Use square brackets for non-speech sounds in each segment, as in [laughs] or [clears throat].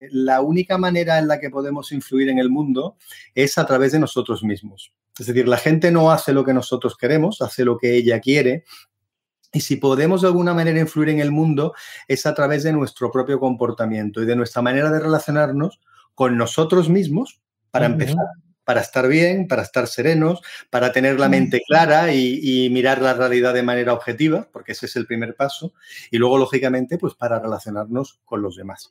la única manera en la que podemos influir en el mundo es a través de nosotros mismos. Es decir, la gente no hace lo que nosotros queremos, hace lo que ella quiere. Y si podemos de alguna manera influir en el mundo es a través de nuestro propio comportamiento y de nuestra manera de relacionarnos con nosotros mismos, para empezar, para estar bien, para estar serenos, para tener la mente clara y, mirar la realidad de manera objetiva, porque ese es el primer paso. Y luego, lógicamente, pues para relacionarnos con los demás.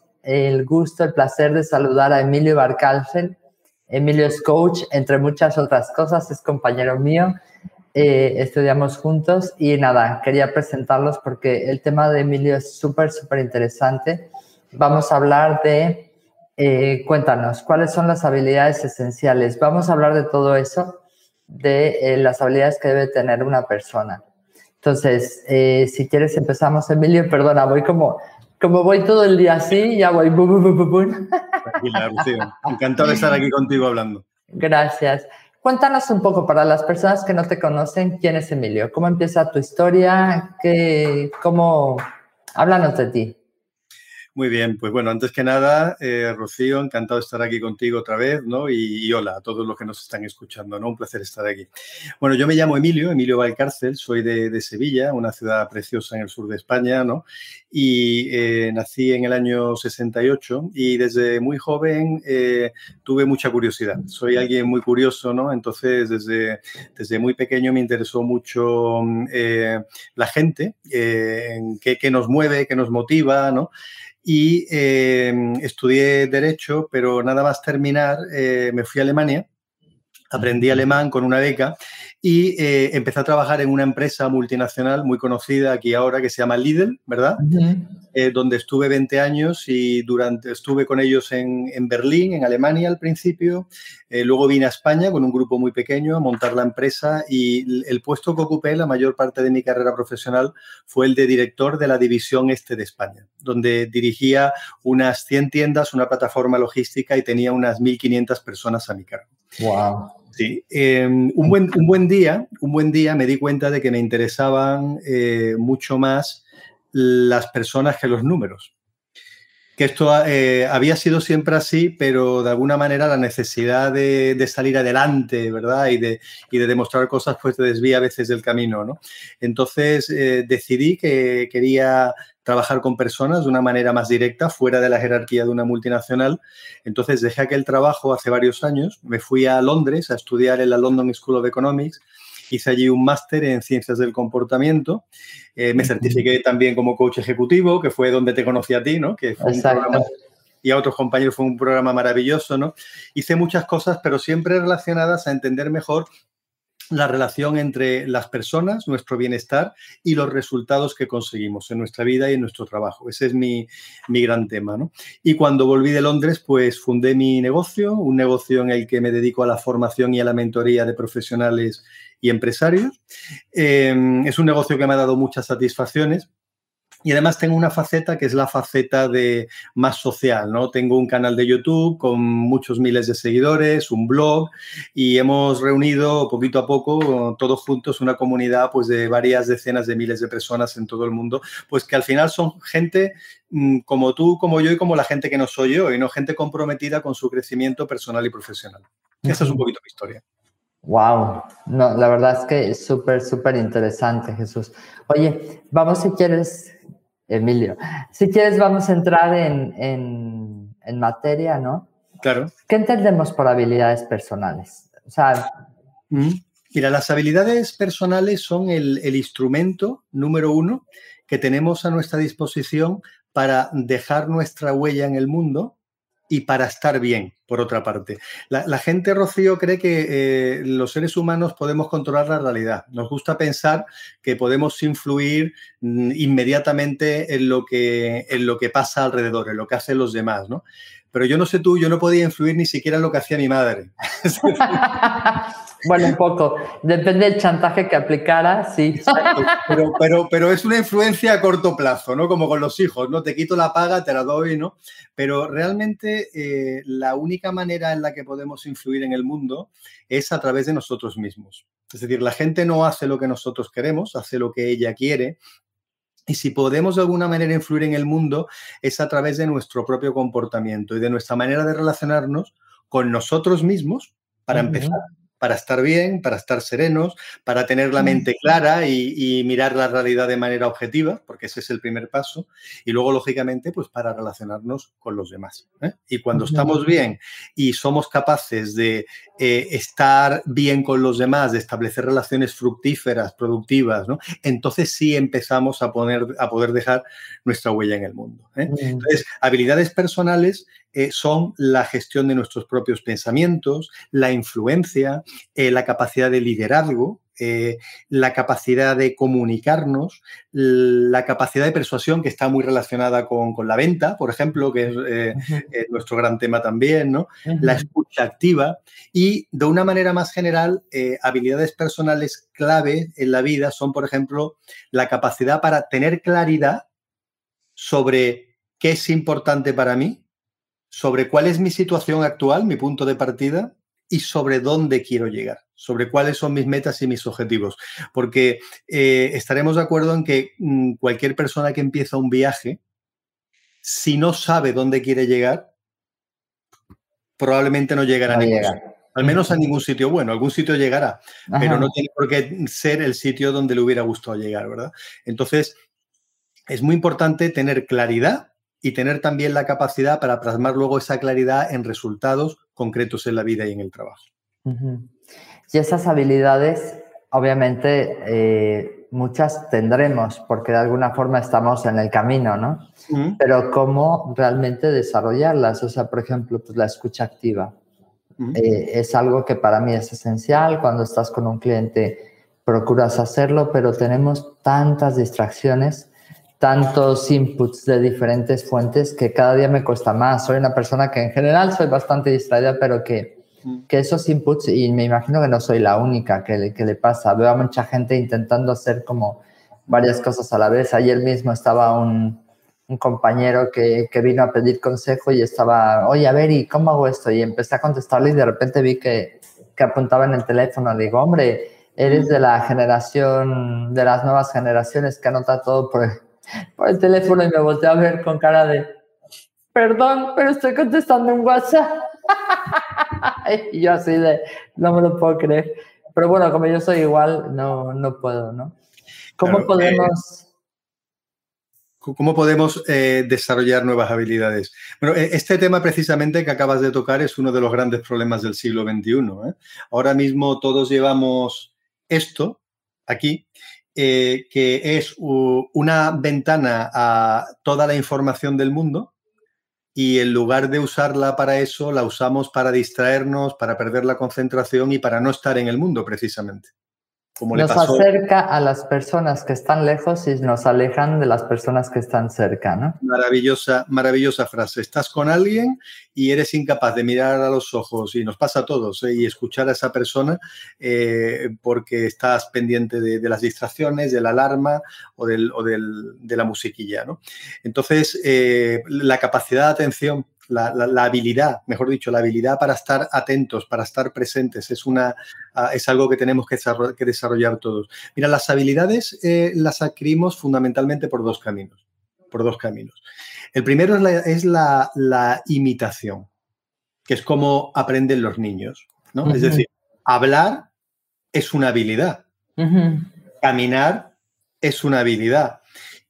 el gusto, el placer de saludar a Emilio Barcalcel. Emilio es coach, entre muchas otras cosas, es compañero mío. Eh, estudiamos juntos y nada, quería presentarlos porque el tema de Emilio es súper, súper interesante. Vamos a hablar de, eh, cuéntanos, ¿cuáles son las habilidades esenciales? Vamos a hablar de todo eso, de eh, las habilidades que debe tener una persona. Entonces, si quieres empezamos, Emilio, perdona, voy como como voy todo el día así, ya voy. Tranquila, Lucía. Encantado de estar aquí contigo hablando. Gracias. Cuéntanos un poco para las personas que no te conocen, ¿quién es Emilio? ¿Cómo empieza tu historia? ¿Qué, ¿Cómo? Háblanos de ti. Muy bien, pues bueno, antes que nada, eh, Rocío, encantado de estar aquí contigo otra vez, ¿no? Y, hola a todos los que nos están escuchando, ¿no? Un placer estar aquí. Bueno, yo me llamo Emilio, Emilio Valcárcel, soy de, Sevilla, una ciudad preciosa en el sur de España, ¿no? Y eh, nací en el año 68 y desde muy joven eh, tuve mucha curiosidad. Soy alguien muy curioso, ¿no? Entonces, desde, desde muy pequeño me interesó mucho la gente, qué, qué nos mueve, qué nos motiva, ¿no? y estudié Derecho, pero nada más terminar eh, me fui a Alemania, aprendí alemán con una beca y eh, empecé a trabajar en una empresa multinacional muy conocida aquí ahora que se llama Lidl, ¿verdad? Eh, donde estuve 20 años y durante, estuve con ellos en, en Berlín, en Alemania al principio. Eh, luego vine a España con un grupo muy pequeño a montar la empresa y el puesto que ocupé la mayor parte de mi carrera profesional fue el de director de la división este de España, donde dirigía unas 100 tiendas, una plataforma logística y tenía unas 1.500 personas a mi cargo. Wow. Sí, em, un, buen, un, buen, día, un buen día me di cuenta de que me interesaban eh, mucho más las personas que los números. Que esto eh, había sido siempre así, pero de alguna manera la necesidad de, salir adelante, ¿verdad? Y de, demostrar cosas, pues te desvía a veces del camino, ¿no? Entonces eh, decidí que quería trabajar con personas de una manera más directa, fuera de la jerarquía de una multinacional. Entonces dejé aquel trabajo hace varios años, me fui a Londres a estudiar en la London School of Economics, hice allí un máster en ciencias del comportamiento, eh, me certifiqué también como coach ejecutivo, que fue donde te conocí a ti, ¿no? Que fue un programa, y a otros compañeros fue un programa maravilloso, ¿no? Hice muchas cosas, pero siempre relacionadas a entender mejor la relación entre las personas, nuestro bienestar y los resultados que conseguimos en nuestra vida y en nuestro trabajo. Ese es mi, gran tema. ¿no? Y cuando volví de Londres, pues fundé mi negocio, un negocio en el que me dedico a la formación y a la mentoría de profesionales y empresarios. Eh, es un negocio que me ha dado muchas satisfacciones y además tengo una faceta que es la faceta de más social, ¿no? Tengo un canal de YouTube con muchos miles de seguidores, un blog y hemos reunido poquito a poco todos juntos una comunidad pues de varias decenas de miles de personas en todo el mundo, pues que al final son gente mm, como tú, como yo y como la gente que no soy yo y no gente comprometida con su crecimiento personal y profesional. Esa es un poquito mi historia. Wow, no, la verdad es que es súper, súper interesante, Jesús. Oye, vamos si quieres, Emilio, si quieres vamos a entrar en, en, materia, ¿no? Claro. ¿Qué entendemos por habilidades personales? O sea... Mm, mira, las habilidades personales son el, el instrumento número uno que tenemos a nuestra disposición para dejar nuestra huella en el mundo y para estar bien, por otra parte. La, gente, Rocío, cree que eh, los seres humanos podemos controlar la realidad. Nos gusta pensar que podemos influir mm, inmediatamente en lo, que, en lo que pasa alrededor, en lo que hacen los demás, ¿no? Pero yo no sé tú, yo no podía influir ni siquiera en lo que hacía mi madre. [laughs] bueno, un poco. Depende del chantaje que aplicara, sí. Pero, pero, pero, es una influencia a corto plazo, ¿no? Como con los hijos, ¿no? Te quito la paga, te la doy, ¿no? Pero realmente eh, la única manera en la que podemos influir en el mundo es a través de nosotros mismos. Es decir, la gente no hace lo que nosotros queremos, hace lo que ella quiere, y si podemos de alguna manera influir en el mundo es a través de nuestro propio comportamiento y de nuestra manera de relacionarnos con nosotros mismos, para empezar, para estar bien, para estar serenos, para tener la mente clara y, mirar la realidad de manera objetiva, porque ese es el primer paso, y luego, lógicamente, pues para relacionarnos con los demás. ¿eh? Y cuando estamos bien y somos capaces de eh, estar bien con los demás, de establecer relaciones fructíferas, productivas, ¿no? entonces sí empezamos a, poner, a poder dejar nuestra huella en el mundo. ¿eh? Entonces, habilidades personales eh, son la gestión de nuestros propios pensamientos, la influencia, eh, la capacidad de liderazgo, eh, la capacidad de comunicarnos, la capacidad de persuasión que está muy relacionada con, la venta, por ejemplo, que es nuestro gran tema también, ¿no? La escucha activa y de una manera más general, habilidades personales clave en la vida son, por ejemplo, la capacidad para tener claridad sobre qué es importante para mí, sobre cuál es mi situación actual, mi punto de partida, y sobre dónde quiero llegar, sobre cuáles son mis metas y mis objetivos. Porque eh, estaremos de acuerdo en que mm, cualquier persona que empieza un viaje, si no sabe dónde quiere llegar, probablemente no llegará a ningún sitio. Al menos a ningún sitio bueno, algún sitio llegará, pero no tiene por qué ser el sitio donde le hubiera gustado llegar, ¿verdad? Entonces, es muy importante tener claridad y tener también la capacidad para plasmar luego esa claridad en resultados concretos en la vida y en el trabajo. Y esas habilidades, obviamente, eh, muchas tendremos, porque de alguna forma estamos en el camino, ¿no? Pero ¿cómo realmente desarrollarlas? O sea, por ejemplo, pues la escucha activa. Eh, es algo que para mí es esencial. Cuando estás con un cliente, procuras hacerlo, pero tenemos tantas distracciones tantos inputs de diferentes fuentes que cada día me cuesta más. Soy una persona que en general soy bastante distraída, pero que, que esos inputs, y me imagino que no soy la única que le, que le pasa, veo a mucha gente intentando hacer como varias cosas a la vez. Ayer mismo estaba un, un compañero que, que, vino a pedir consejo y estaba, oye, a ver, ¿y cómo hago esto? Y empecé a contestarle y de repente vi que, que apuntaba en el teléfono. Le digo, hombre, eres de la generación, de las nuevas generaciones que anota todo por por el teléfono y me volteé a ver con cara de, perdón, pero estoy contestando un WhatsApp. [laughs] y yo así de, no me lo puedo creer. Pero bueno, como yo soy igual, no, no puedo, ¿no? ¿Cómo eh, podemos... ¿Cómo podemos eh, desarrollar nuevas habilidades? Bueno, e, este tema precisamente que acabas de tocar es uno de los grandes problemas del siglo XXI. ¿eh? Ahora mismo todos llevamos esto aquí eh, que es una ventana a toda la información del mundo y en lugar de usarla para eso, la usamos para distraernos, para perder la concentración y para no estar en el mundo precisamente nos acerca a las personas que están lejos y nos alejan de las personas que están cerca, ¿no? Maravillosa, maravillosa frase. Estás con alguien y eres incapaz de mirar a los ojos, y nos pasa a todos, ¿eh? y escuchar a esa persona eh, porque estás pendiente de, las distracciones, de la alarma o, del, de la musiquilla, ¿no? Entonces, eh, la capacidad de atención la, habilidad, mejor dicho, la habilidad para estar atentos, para estar presentes, es, una, ah, es algo que tenemos que desarrollar, todos. Mira, las habilidades eh, las adquirimos fundamentalmente por dos caminos, por dos caminos. El primero es la, imitación, que es como aprenden los niños, ¿no? Es decir, hablar es una habilidad, caminar es una habilidad,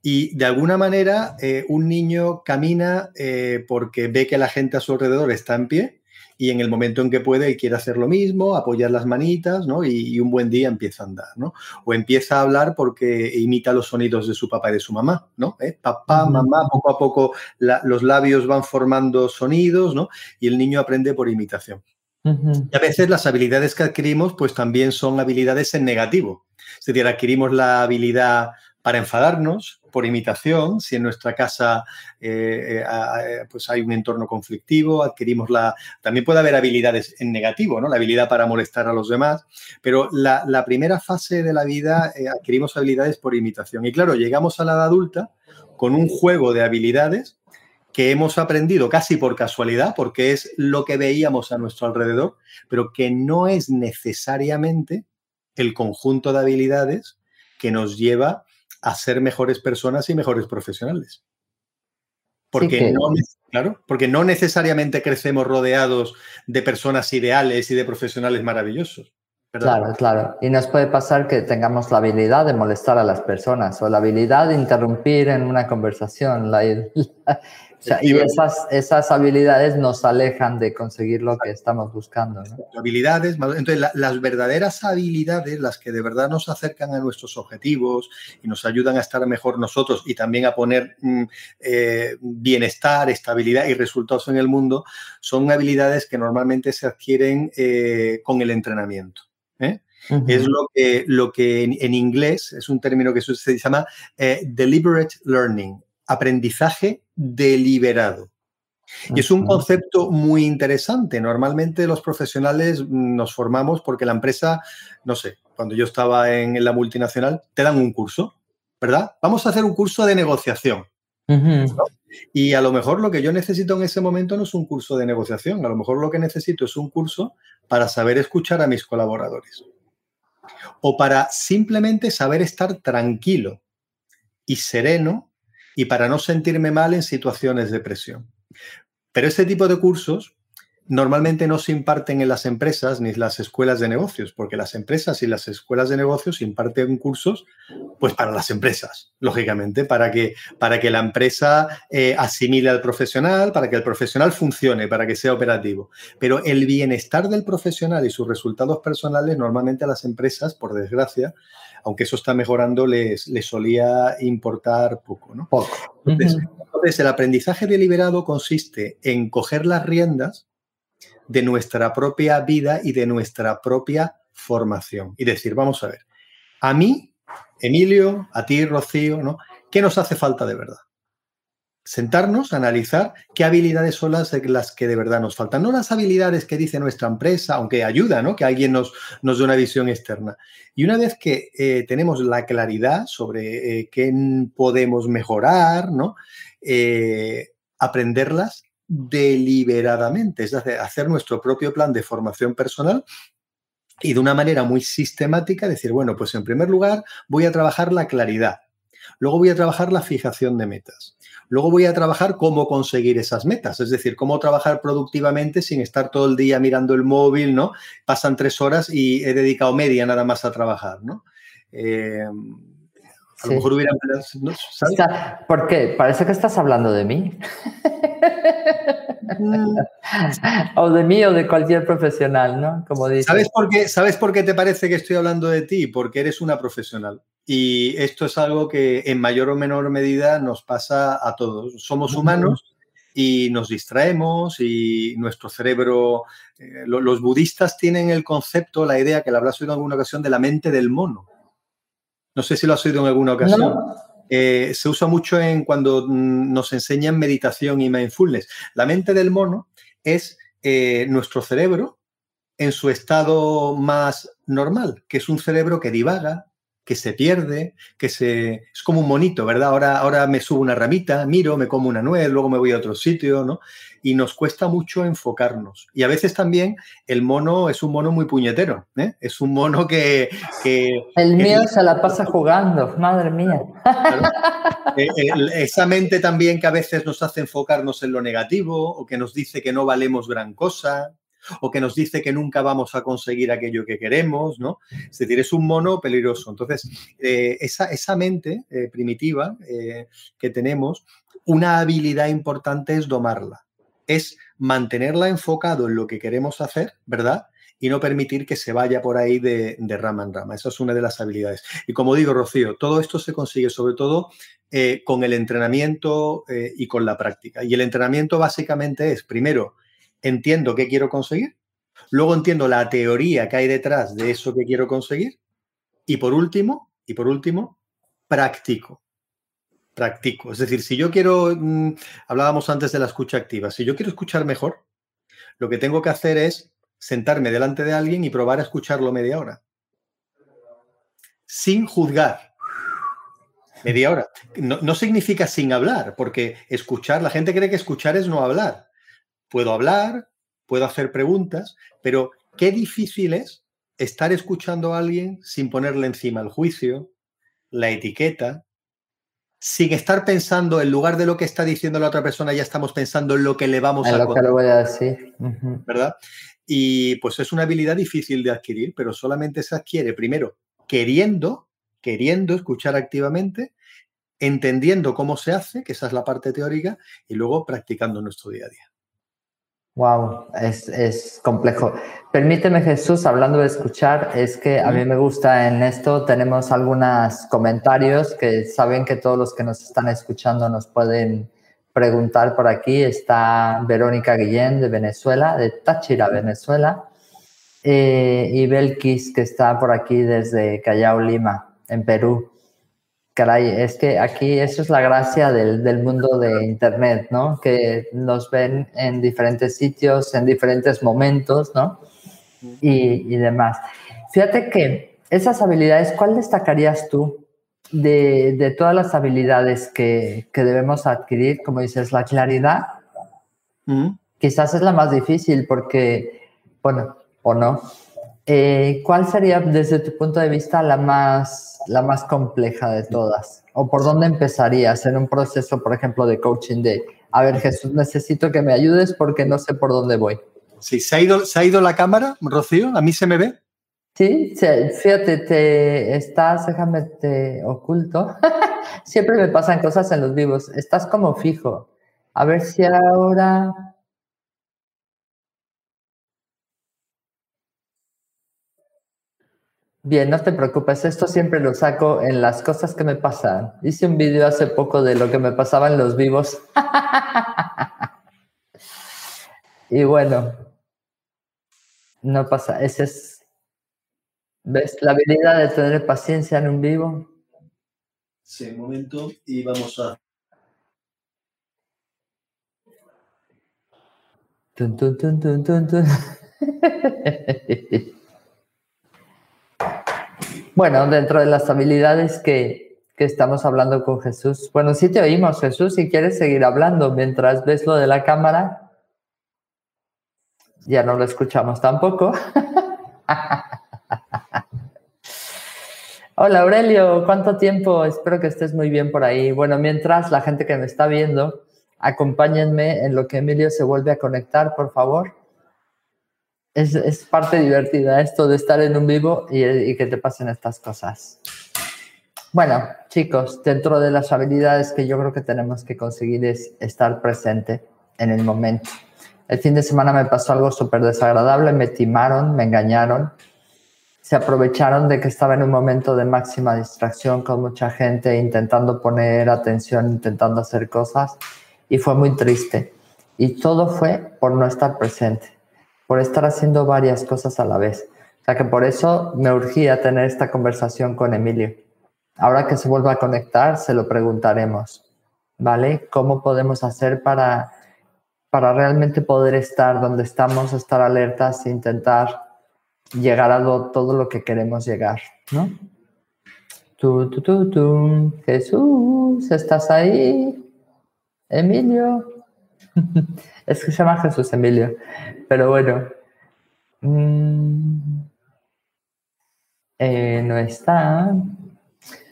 y de alguna manera, eh, un niño camina eh, porque ve que la gente a su alrededor está en pie y en el momento en que puede quiere hacer lo mismo, apoyar las manitas, ¿no? Y, un buen día empieza a andar, ¿no? O empieza a hablar porque imita los sonidos de su papá y de su mamá, ¿no? ¿Eh? Papá, mamá, poco a poco los labios van formando sonidos, ¿no? Y el niño aprende por imitación. Y a veces las habilidades que adquirimos, pues también son habilidades en negativo. Es decir, adquirimos la habilidad para enfadarnos por imitación, si en nuestra casa eh, eh, pues hay un entorno conflictivo, adquirimos la... También puede haber habilidades en negativo, ¿no? La habilidad para molestar a los demás, pero la, primera fase de la vida eh, adquirimos habilidades por imitación. Y claro, llegamos a la edad adulta con un juego de habilidades que hemos aprendido casi por casualidad, porque es lo que veíamos a nuestro alrededor, pero que no es necesariamente el conjunto de habilidades que nos lleva a ser mejores personas y mejores profesionales. Porque, no, claro, porque no necesariamente crecemos rodeados de personas ideales y de profesionales maravillosos. Claro, claro. Y nos puede pasar que tengamos la habilidad de molestar a las personas o la habilidad de interrumpir en una conversación. La, [laughs] y esas, esas habilidades nos alejan de conseguir lo que estamos buscando. Habilidades, entonces las verdaderas habilidades, las que de verdad nos acercan a nuestros objetivos y nos ayudan a estar mejor nosotros y también a poner mm, eh, bienestar, estabilidad y resultados en el mundo, son habilidades que normalmente se adquieren eh, con el entrenamiento. ¿eh? Es lo que, lo que en, inglés es un término que se llama deliberate learning, aprendizaje deliberado. Y es un concepto muy interesante. Normalmente los profesionales nos formamos porque la empresa, no sé, cuando yo estaba en, la multinacional, te dan un curso, ¿verdad? Vamos a hacer un curso de negociación. Y a lo mejor lo que yo necesito en ese momento no es un curso de negociación, a lo mejor lo que necesito es un curso para saber escuchar a mis colaboradores. O para simplemente saber estar tranquilo y sereno y para no sentirme mal en situaciones de presión. Pero este tipo de cursos normalmente no se imparten en las empresas ni en las escuelas de negocios, porque las empresas y las escuelas de negocios imparten cursos pues para las empresas, lógicamente, para que, para que la empresa eh, asimile al profesional, para que el profesional funcione, para que sea operativo. Pero el bienestar del profesional y sus resultados personales normalmente a las empresas, por desgracia, aunque eso está mejorando, les, solía importar poco. ¿no? Entonces, el aprendizaje deliberado consiste en coger las riendas de nuestra propia vida y de nuestra propia formación y decir, vamos a ver, a mí, Emilio, a ti, Rocío, ¿no? ¿Qué nos hace falta de verdad? Sentarnos, analizar qué habilidades son las, que de verdad nos faltan. No las habilidades que dice nuestra empresa, aunque ayuda, ¿no? Que alguien nos, nos dé una visión externa. Y una vez que eh, tenemos la claridad sobre eh, qué podemos mejorar, ¿no? Eh, aprenderlas deliberadamente, es decir, hacer nuestro propio plan de formación personal y de una manera muy sistemática decir, bueno, pues en primer lugar voy a trabajar la claridad, luego voy a trabajar la fijación de metas, Luego voy a trabajar cómo conseguir esas metas, es decir, cómo trabajar productivamente sin estar todo el día mirando el móvil, ¿no? Pasan tres horas y he dedicado media nada más a trabajar, ¿no? Eh, a lo mejor hubiera... ¿Por qué? Parece que estás hablando de mí. Mm. o de mí o de cualquier profesional, ¿no? Como ¿Sabes por, qué, ¿Sabes por qué te parece que estoy hablando de ti? Porque eres una profesional. Y esto es algo que en mayor o menor medida nos pasa a todos. Somos humanos y nos distraemos y nuestro cerebro... Eh, los budistas tienen el concepto, la idea, que la habrás oído en alguna ocasión, de la mente del mono. No sé si lo has oído en alguna ocasión. Eh, se usa mucho en cuando mm, nos enseñan meditación y mindfulness. La mente del mono es eh, nuestro cerebro en su estado más normal, que es un cerebro que divaga, que se pierde, que se... Es como un monito, ¿verdad? Ahora, ahora me subo una ramita, miro, me como una nuez, luego me voy a otro sitio, ¿no? Y nos cuesta mucho enfocarnos. Y a veces también el mono es un mono muy puñetero, ¿eh? Es un mono que... el mío se la pasa jugando, madre mía. Eh, esa mente también que a veces nos hace enfocarnos en lo negativo o que nos dice que no valemos gran cosa, o que nos dice que nunca vamos a conseguir aquello que queremos, ¿no? Es decir, es un mono peligroso. Entonces, eh, esa, esa, mente eh, primitiva eh, que tenemos, una habilidad importante es domarla, es mantenerla enfocado en lo que queremos hacer, ¿verdad? Y no permitir que se vaya por ahí de, rama en rama. Esa es una de las habilidades. Y como digo, Rocío, todo esto se consigue sobre todo con el entrenamiento y con la práctica. Y el entrenamiento básicamente es, primero, entiendo qué quiero conseguir, luego entiendo la teoría que hay detrás de eso que quiero conseguir y por último, y por último, practico practico. Es decir, si yo quiero, mm, hablábamos antes de la escucha activa, si yo quiero escuchar mejor, lo que tengo que hacer es sentarme delante de alguien y probar a escucharlo media hora. Sin juzgar. Media hora. No, no significa sin hablar, porque escuchar, la gente cree que escuchar es no hablar. Puedo hablar, puedo hacer preguntas, pero qué difícil es estar escuchando a alguien sin ponerle encima el juicio, la etiqueta, sin estar pensando, en lugar de lo que está diciendo la otra persona, ya estamos pensando en lo que le vamos a lo que le voy a decir. ¿Verdad? Y pues es una habilidad difícil de adquirir, pero solamente se adquiere primero queriendo, queriendo escuchar activamente, entendiendo cómo se hace, que esa es la parte teórica, y luego practicando nuestro día a día. Wow, es, complejo. Permíteme, Jesús, hablando de escuchar, es que a mí me gusta en esto, tenemos algunos comentarios que saben que todos los que nos están escuchando nos pueden preguntar por aquí. Está Verónica Guillén de Venezuela, de Táchira, Venezuela, eh, y Belkis, que está por aquí desde Callao, Lima, en Perú. Caray, es que aquí eso es la gracia del, mundo de Internet, ¿no? Que nos ven en diferentes sitios, en diferentes momentos, ¿no? Y, demás. Fíjate que esas habilidades, ¿cuál destacarías tú de, todas las habilidades que, debemos adquirir? Como dices, la claridad. Quizás es la más difícil porque, bueno, o no. Eh, ¿Cuál sería desde tu punto de vista la más la más compleja de todas? ¿O por dónde empezarías en un proceso, por ejemplo, de coaching de, a ver, Jesús, necesito que me ayudes porque no sé por dónde voy? Sí, ¿se ha ido, ¿se ha ido la cámara, Rocío? ¿A mí se me ve? Sí, fíjate, te estás, déjame te oculto. [laughs] Siempre me pasan cosas en los vivos. Estás como fijo. A ver si ahora Bien, no te preocupes, esto siempre lo saco en las cosas que me pasan. Hice un vídeo hace poco de lo que me pasaba en los vivos. [laughs] y bueno, no pasa, ese es, ¿ves? La habilidad de tener paciencia en un vivo. Sí, un momento y vamos a... Tun. [laughs] Bueno, dentro de las habilidades que, estamos hablando con Jesús. Bueno, sí te oímos, Jesús, si quieres seguir hablando mientras ves lo de la cámara. Ya no lo escuchamos tampoco. [laughs] Hola Aurelio, ¿cuánto tiempo? Espero que estés muy bien por ahí. Bueno, mientras la gente que me está viendo, acompáñenme en lo que Emilio se vuelve a conectar, por favor es, parte divertida esto de estar en un vivo y, que te pasen estas cosas. Bueno, chicos, dentro de las habilidades que yo creo que tenemos que conseguir es estar presente en el momento. El fin de semana me pasó algo súper desagradable, me timaron, me engañaron, se aprovecharon de que estaba en un momento de máxima distracción con mucha gente intentando poner atención, intentando hacer cosas y fue muy triste. Y todo fue por no estar presente por estar haciendo varias cosas a la vez. O sea que por eso me urgía tener esta conversación con Emilio. Ahora que se vuelva a conectar, se lo preguntaremos, ¿vale? ¿Cómo podemos hacer para, para realmente poder estar donde estamos, estar alertas e intentar llegar a todo lo que queremos llegar, ¿no? Tú, tú, tú, tú. Jesús, ¿estás ahí? Emilio. [laughs] es que se llama Jesús Emilio. Pero bueno. Mm, eh, no está.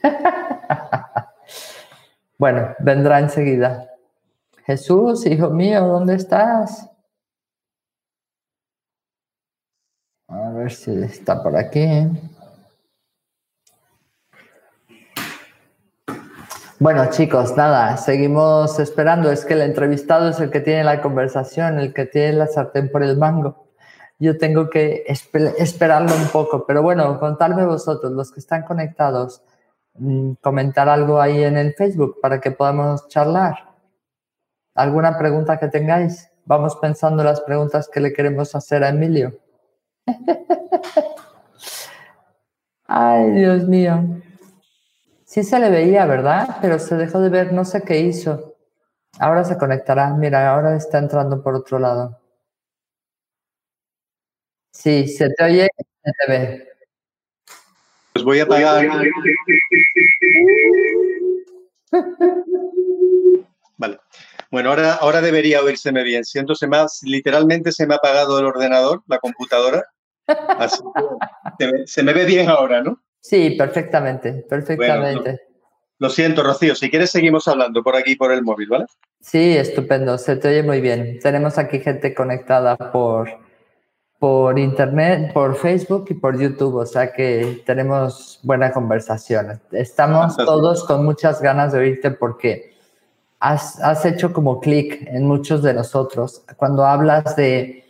[laughs] bueno, vendrá enseguida. Jesús, hijo mío, ¿dónde estás? A ver si está por aquí. Bueno, chicos, nada, seguimos esperando. Es que el entrevistado es el que tiene la conversación, el que tiene la sartén por el mango. Yo tengo que esperarlo un poco, pero bueno, contarme vosotros, los que están conectados, mm, comentar algo ahí en el Facebook para que podamos charlar. ¿Alguna pregunta que tengáis? Vamos pensando las preguntas que le queremos hacer a Emilio. [laughs] Ay, Dios mío. Sí se le veía, ¿verdad? Pero se dejó de ver, no sé qué hizo. Ahora se conectará. Mira, ahora está entrando por otro lado. Sí, se te oye, se te ve. Pues voy a apagar. Vale. Bueno, ahora, ahora debería oírseme bien. Siento, se me literalmente se me ha apagado el ordenador, la computadora. se, me, ve bien ahora, ¿no? Sí, perfectamente, perfectamente. lo siento, Rocío. Si quieres, seguimos hablando por aquí, por el móvil, ¿vale? Sí, estupendo. Se te oye muy bien. Tenemos aquí gente conectada por, por internet, por Facebook y por YouTube, o sea que tenemos buena conversación. Estamos todos con muchas ganas de oírte porque has, has hecho como clic en muchos de nosotros. Cuando hablas de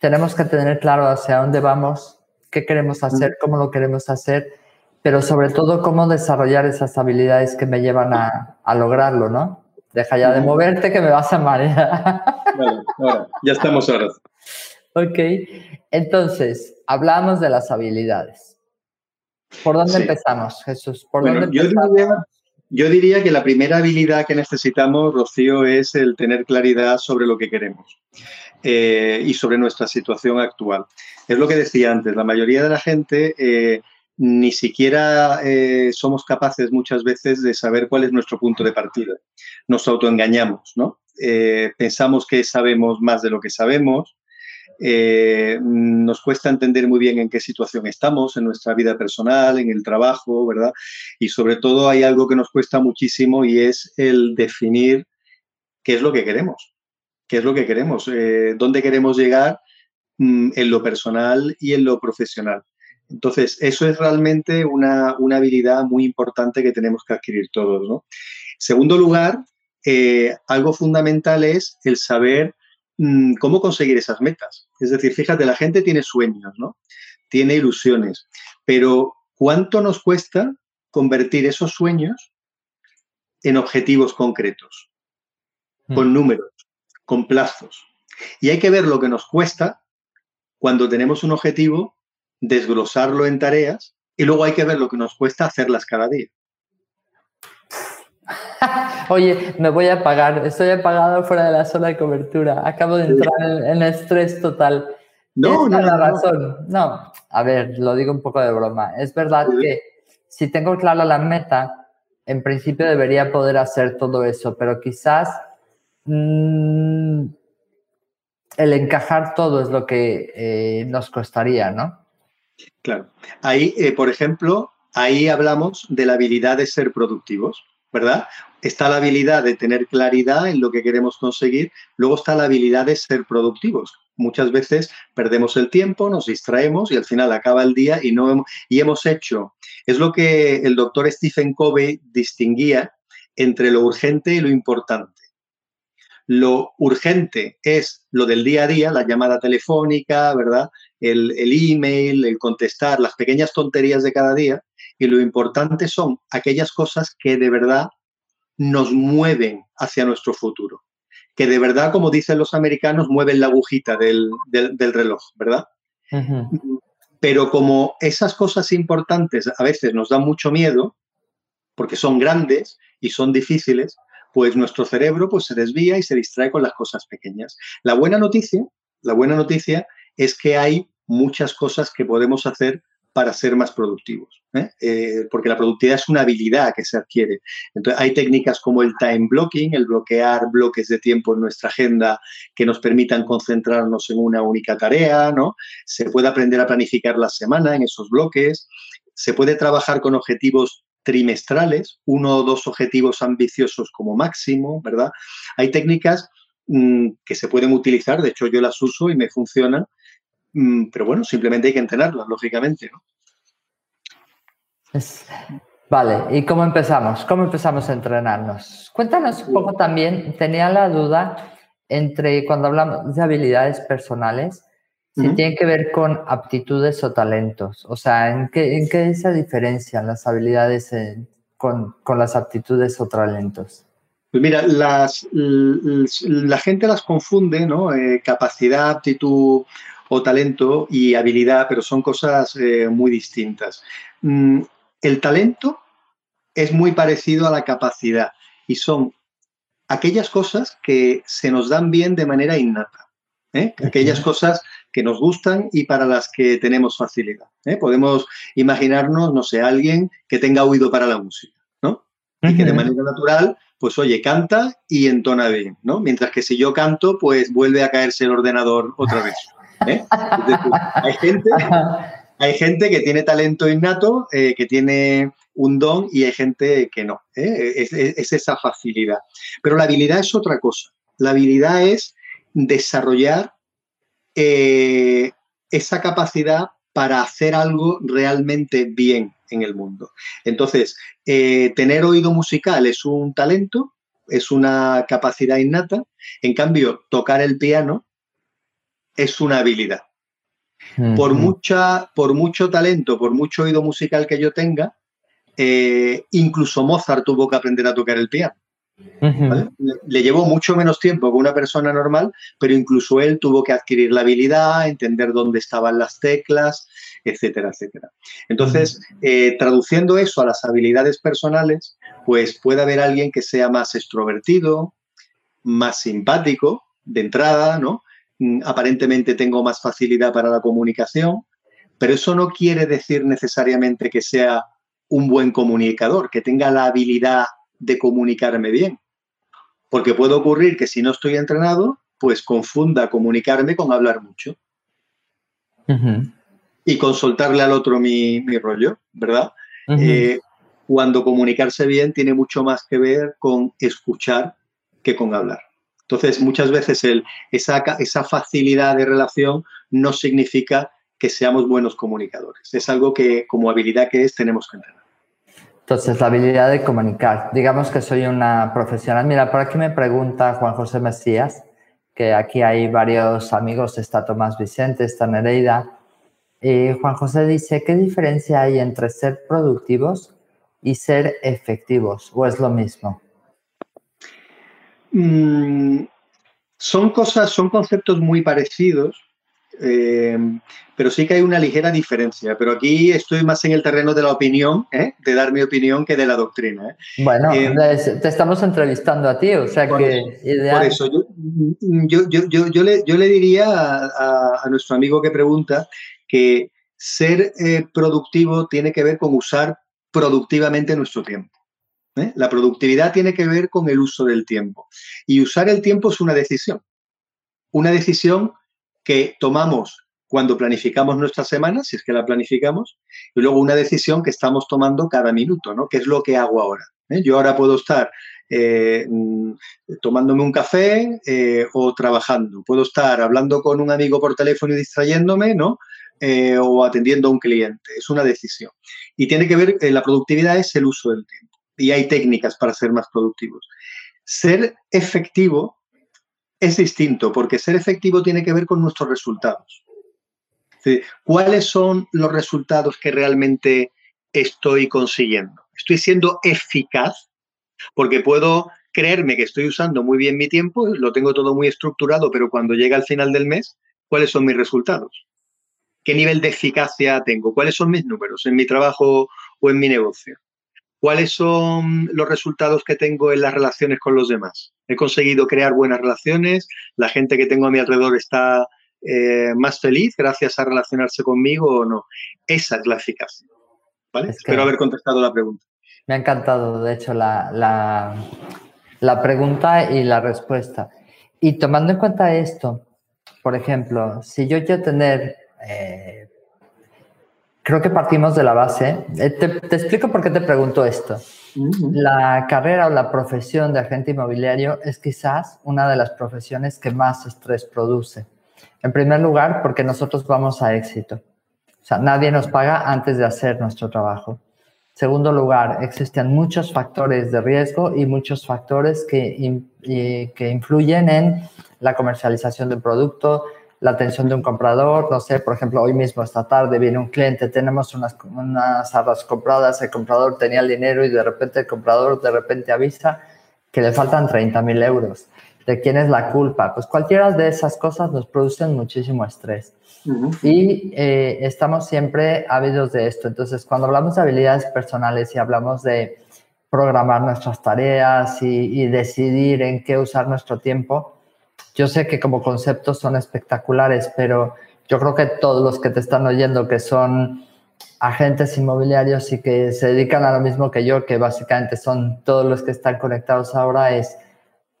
tenemos que tener claro hacia dónde vamos, qué queremos hacer, cómo lo queremos hacer, pero sobre todo cómo desarrollar esas habilidades que me llevan a, a lograrlo, ¿no? Deja ya de moverte que me vas a marear. Vale, ya estamos ahora. Ok, entonces, hablamos de las habilidades. ¿Por dónde empezamos, Jesús? ¿Por dónde yo, diría, yo diría que la primera habilidad que necesitamos, Rocío, es el tener claridad sobre lo que queremos. Eh, y sobre nuestra situación actual. Es lo que decía antes, la mayoría de la gente eh, ni siquiera eh, somos capaces muchas veces de saber cuál es nuestro punto de partida. Nos autoengañamos, ¿no? pensamos que sabemos más de lo que sabemos, nos cuesta entender muy bien en qué situación estamos, en nuestra vida personal, en el trabajo, ¿verdad? Y sobre todo hay algo que nos cuesta muchísimo y es el definir qué es lo que queremos qué es lo que queremos, eh, dónde queremos llegar mm, en lo personal y en lo profesional. Entonces, eso es realmente una, habilidad muy importante que tenemos que adquirir todos. ¿no? Segundo lugar, eh, algo fundamental es el saber mm, cómo conseguir esas metas. Es decir, fíjate, la gente tiene sueños, ¿no? Tiene ilusiones, pero ¿cuánto nos cuesta convertir esos sueños en objetivos concretos, con mm. números? con plazos. Y hay que ver lo que nos cuesta cuando tenemos un objetivo, desglosarlo en tareas y luego hay que ver lo que nos cuesta hacerlas cada día. [laughs] Oye, me voy a apagar, estoy apagado fuera de la zona de cobertura, acabo de entrar en, estrés total. No, no, la razón. No, a ver, lo digo un poco de broma. Es verdad que si tengo clara la meta, en principio debería poder hacer todo eso, pero quizás Mm, el encajar todo es lo que eh, nos costaría, ¿no? Claro. Ahí, eh, por ejemplo, ahí hablamos de la habilidad de ser productivos, ¿verdad? Está la habilidad de tener claridad en lo que queremos conseguir, luego está la habilidad de ser productivos. Muchas veces perdemos el tiempo, nos distraemos y al final acaba el día y no hemos, y hemos hecho. Es lo que el doctor Stephen Covey distinguía entre lo urgente y lo importante. Lo urgente es lo del día a día, la llamada telefónica, ¿verdad? El, el email, el contestar, las pequeñas tonterías de cada día. Y lo importante son aquellas cosas que de verdad nos mueven hacia nuestro futuro. Que de verdad, como dicen los americanos, mueven la agujita del, reloj, ¿verdad? Pero como esas cosas importantes a veces nos dan mucho miedo, porque son grandes y son difíciles, pues nuestro cerebro pues, se desvía y se distrae con las cosas pequeñas. La buena noticia, la buena noticia es que hay muchas cosas que podemos hacer para ser más productivos, ¿eh? Eh, porque la productividad es una habilidad que se adquiere. Entonces, hay técnicas como el time blocking, el bloquear bloques de tiempo en nuestra agenda que nos permitan concentrarnos en una única tarea, ¿no? Se puede aprender a planificar la semana en esos bloques, se puede trabajar con objetivos trimestrales, uno o dos objetivos ambiciosos como máximo, ¿verdad? Hay técnicas mm, que se pueden utilizar, de hecho yo las uso y me funcionan, mm, pero bueno, simplemente hay que entrenarlas, lógicamente, ¿no? Vale, ¿y cómo empezamos? ¿Cómo empezamos a entrenarnos? Cuéntanos un poco también, tenía la duda entre cuando hablamos de habilidades personales, si tienen que ver con aptitudes o talentos. O sea, ¿en qué, en qué se diferencian las habilidades con, con, las aptitudes o talentos? Pues mira, las, la gente las confunde, ¿no? Eh, capacidad, aptitud o talento y habilidad, pero son cosas eh, muy distintas. Mm, el talento es muy parecido a la capacidad y son aquellas cosas que se nos dan bien de manera innata, ¿eh? aquellas cosas que nos gustan y para las que tenemos facilidad. ¿eh? Podemos imaginarnos, no sé, alguien que tenga oído para la música, ¿no? Y que de manera natural, pues oye, canta y entona bien, ¿no? Mientras que si yo canto, pues vuelve a caerse el ordenador otra vez. ¿eh? hay gente hay gente que tiene talento innato, eh, que tiene un don y hay gente que no. Es, esa facilidad. Pero la habilidad es otra cosa. La habilidad es desarrollar eh, esa capacidad para hacer algo realmente bien en el mundo. Entonces, tener oído musical es un talento, es una capacidad innata. En cambio, tocar el piano es una habilidad. Por, mucha, por mucho talento, por mucho oído musical que yo tenga, eh, incluso Mozart tuvo que aprender a tocar el piano. Le, llevó mucho menos tiempo que una persona normal, pero incluso él tuvo que adquirir la habilidad, entender dónde estaban las teclas, etcétera, etcétera. Entonces, eh, traduciendo eso a las habilidades personales, pues puede haber alguien que sea más extrovertido, más simpático de entrada, ¿no? Mm, aparentemente tengo más facilidad para la comunicación, pero eso no quiere decir necesariamente que sea un buen comunicador, que tenga la habilidad de comunicarme bien. Porque puede ocurrir que si no estoy entrenado, pues confunda comunicarme con hablar mucho. Y con soltarle al otro mi, rollo, ¿verdad? Eh, cuando comunicarse bien tiene mucho más que ver con escuchar que con hablar. Entonces, muchas veces el, esa, esa facilidad de relación no significa que seamos buenos comunicadores. Es algo que, como habilidad que es, tenemos que entrenar. Entonces, la habilidad de comunicar. Digamos que soy una profesional. Mira, por aquí me pregunta Juan José Mesías, que aquí hay varios amigos, está Tomás Vicente, está Nereida. Eh, Juan José dice, ¿qué diferencia hay entre ser productivos y ser efectivos? ¿O es lo mismo? Mm, son cosas, son conceptos muy parecidos, eh, pero sí que hay una ligera diferencia. Pero aquí estoy más en el terreno de la opinión, ¿eh? de dar mi opinión, que de la doctrina. ¿eh? Bueno, te estamos entrevistando a ti, o sea que ideal. Por eso, yo, le, diría a, a, nuestro amigo que pregunta que ser productivo tiene que ver con usar productivamente nuestro tiempo. La productividad tiene que ver con el uso del tiempo. Y usar el tiempo es una decisión. Una decisión que tomamos cuando planificamos nuestra semana, si es que la planificamos, y luego una decisión que estamos tomando cada minuto, ¿no? ¿Qué es lo que hago ahora? ¿Eh? Yo ahora puedo estar eh, mm, tomándome un café o trabajando. Puedo estar hablando con un amigo por teléfono y distrayéndome, ¿no? o atendiendo a un cliente. Es una decisión. Y tiene que ver, la productividad es el uso del tiempo y hay técnicas para ser más productivos. Ser efectivo es distinto porque ser efectivo tiene que ver con nuestros resultados. ¿Cuáles son los resultados que realmente estoy consiguiendo? ¿Estoy siendo eficaz? Porque puedo creerme que estoy usando muy bien mi tiempo, lo tengo todo muy estructurado, pero cuando llega al final del mes, ¿cuáles son mis resultados? ¿Qué nivel de eficacia tengo? ¿Cuáles son mis números en mi trabajo o en mi negocio? ¿Cuáles son los resultados que tengo en las relaciones con los demás? He conseguido crear buenas relaciones, la gente que tengo a mi alrededor está eh, más feliz gracias a relacionarse conmigo o no. Esa es la eficacia. ¿vale? Espero haber contestado la pregunta. Me ha encantado, de hecho, la, la, pregunta y la respuesta. Y tomando en cuenta esto, por ejemplo, si yo quiero tener eh, Creo que partimos de la base. Eh, te, explico por qué te pregunto esto. La carrera o la profesión de agente inmobiliario es quizás una de las profesiones que más estrés produce. En primer lugar, porque nosotros vamos a éxito. O sea, nadie nos paga antes de hacer nuestro trabajo. Segundo lugar, existen muchos factores de riesgo y muchos factores que, que influyen en la comercialización de un producto, la atención de un comprador. No sé, por ejemplo, hoy mismo, esta tarde, viene un cliente, tenemos unas, unas arras compradas, el comprador tenía el dinero y de repente el comprador de repente avisa que le faltan 30 mil euros. ¿De quién es la culpa? Pues cualquiera de esas cosas nos producen muchísimo estrés. Y eh, estamos siempre ávidos de esto. Entonces, cuando hablamos de habilidades personales y hablamos de programar nuestras tareas y, y decidir en qué usar nuestro tiempo, yo sé que como conceptos son espectaculares, pero yo creo que todos los que te están oyendo, que son agentes inmobiliarios y que se dedican a lo mismo que yo, que básicamente son todos los que están conectados ahora, es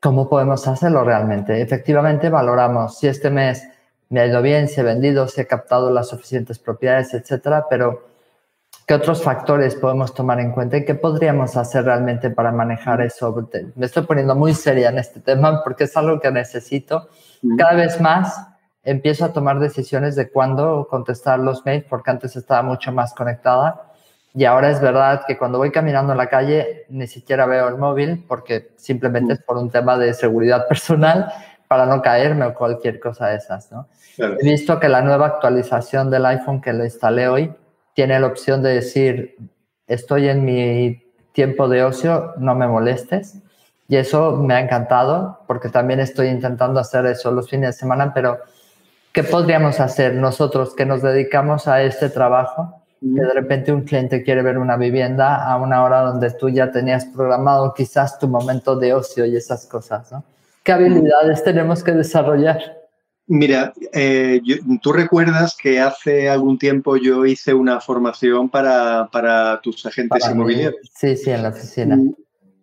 cómo podemos hacerlo realmente. Efectivamente, valoramos si este mes me ha ido bien, si he vendido, si he captado las suficientes propiedades, etcétera, pero ¿Qué otros factores podemos tomar en cuenta y qué podríamos hacer realmente para manejar eso? Me estoy poniendo muy seria en este tema porque es algo que necesito. Cada vez más empiezo a tomar decisiones de cuándo contestar los mails porque antes estaba mucho más conectada y ahora es verdad que cuando voy caminando en la calle ni siquiera veo el móvil porque simplemente es por un tema de seguridad [laughs] personal para no caerme o cualquier cosa de esas. ¿no? He visto que la nueva actualización del iPhone que lo instalé hoy tiene la opción de decir, estoy en mi tiempo de ocio, no me molestes. Y eso me ha encantado porque también estoy intentando hacer eso los fines de semana, pero ¿qué podríamos hacer nosotros que nos dedicamos a este trabajo? Que de repente un cliente quiere ver una vivienda a una hora donde tú ya tenías programado quizás tu momento de ocio y esas cosas. ¿Qué habilidades tenemos que desarrollar? Mira, eh, tú recuerdas que hace algún tiempo yo hice una formación para, tus agentes inmobiliarios. Sí, sí, en la oficina.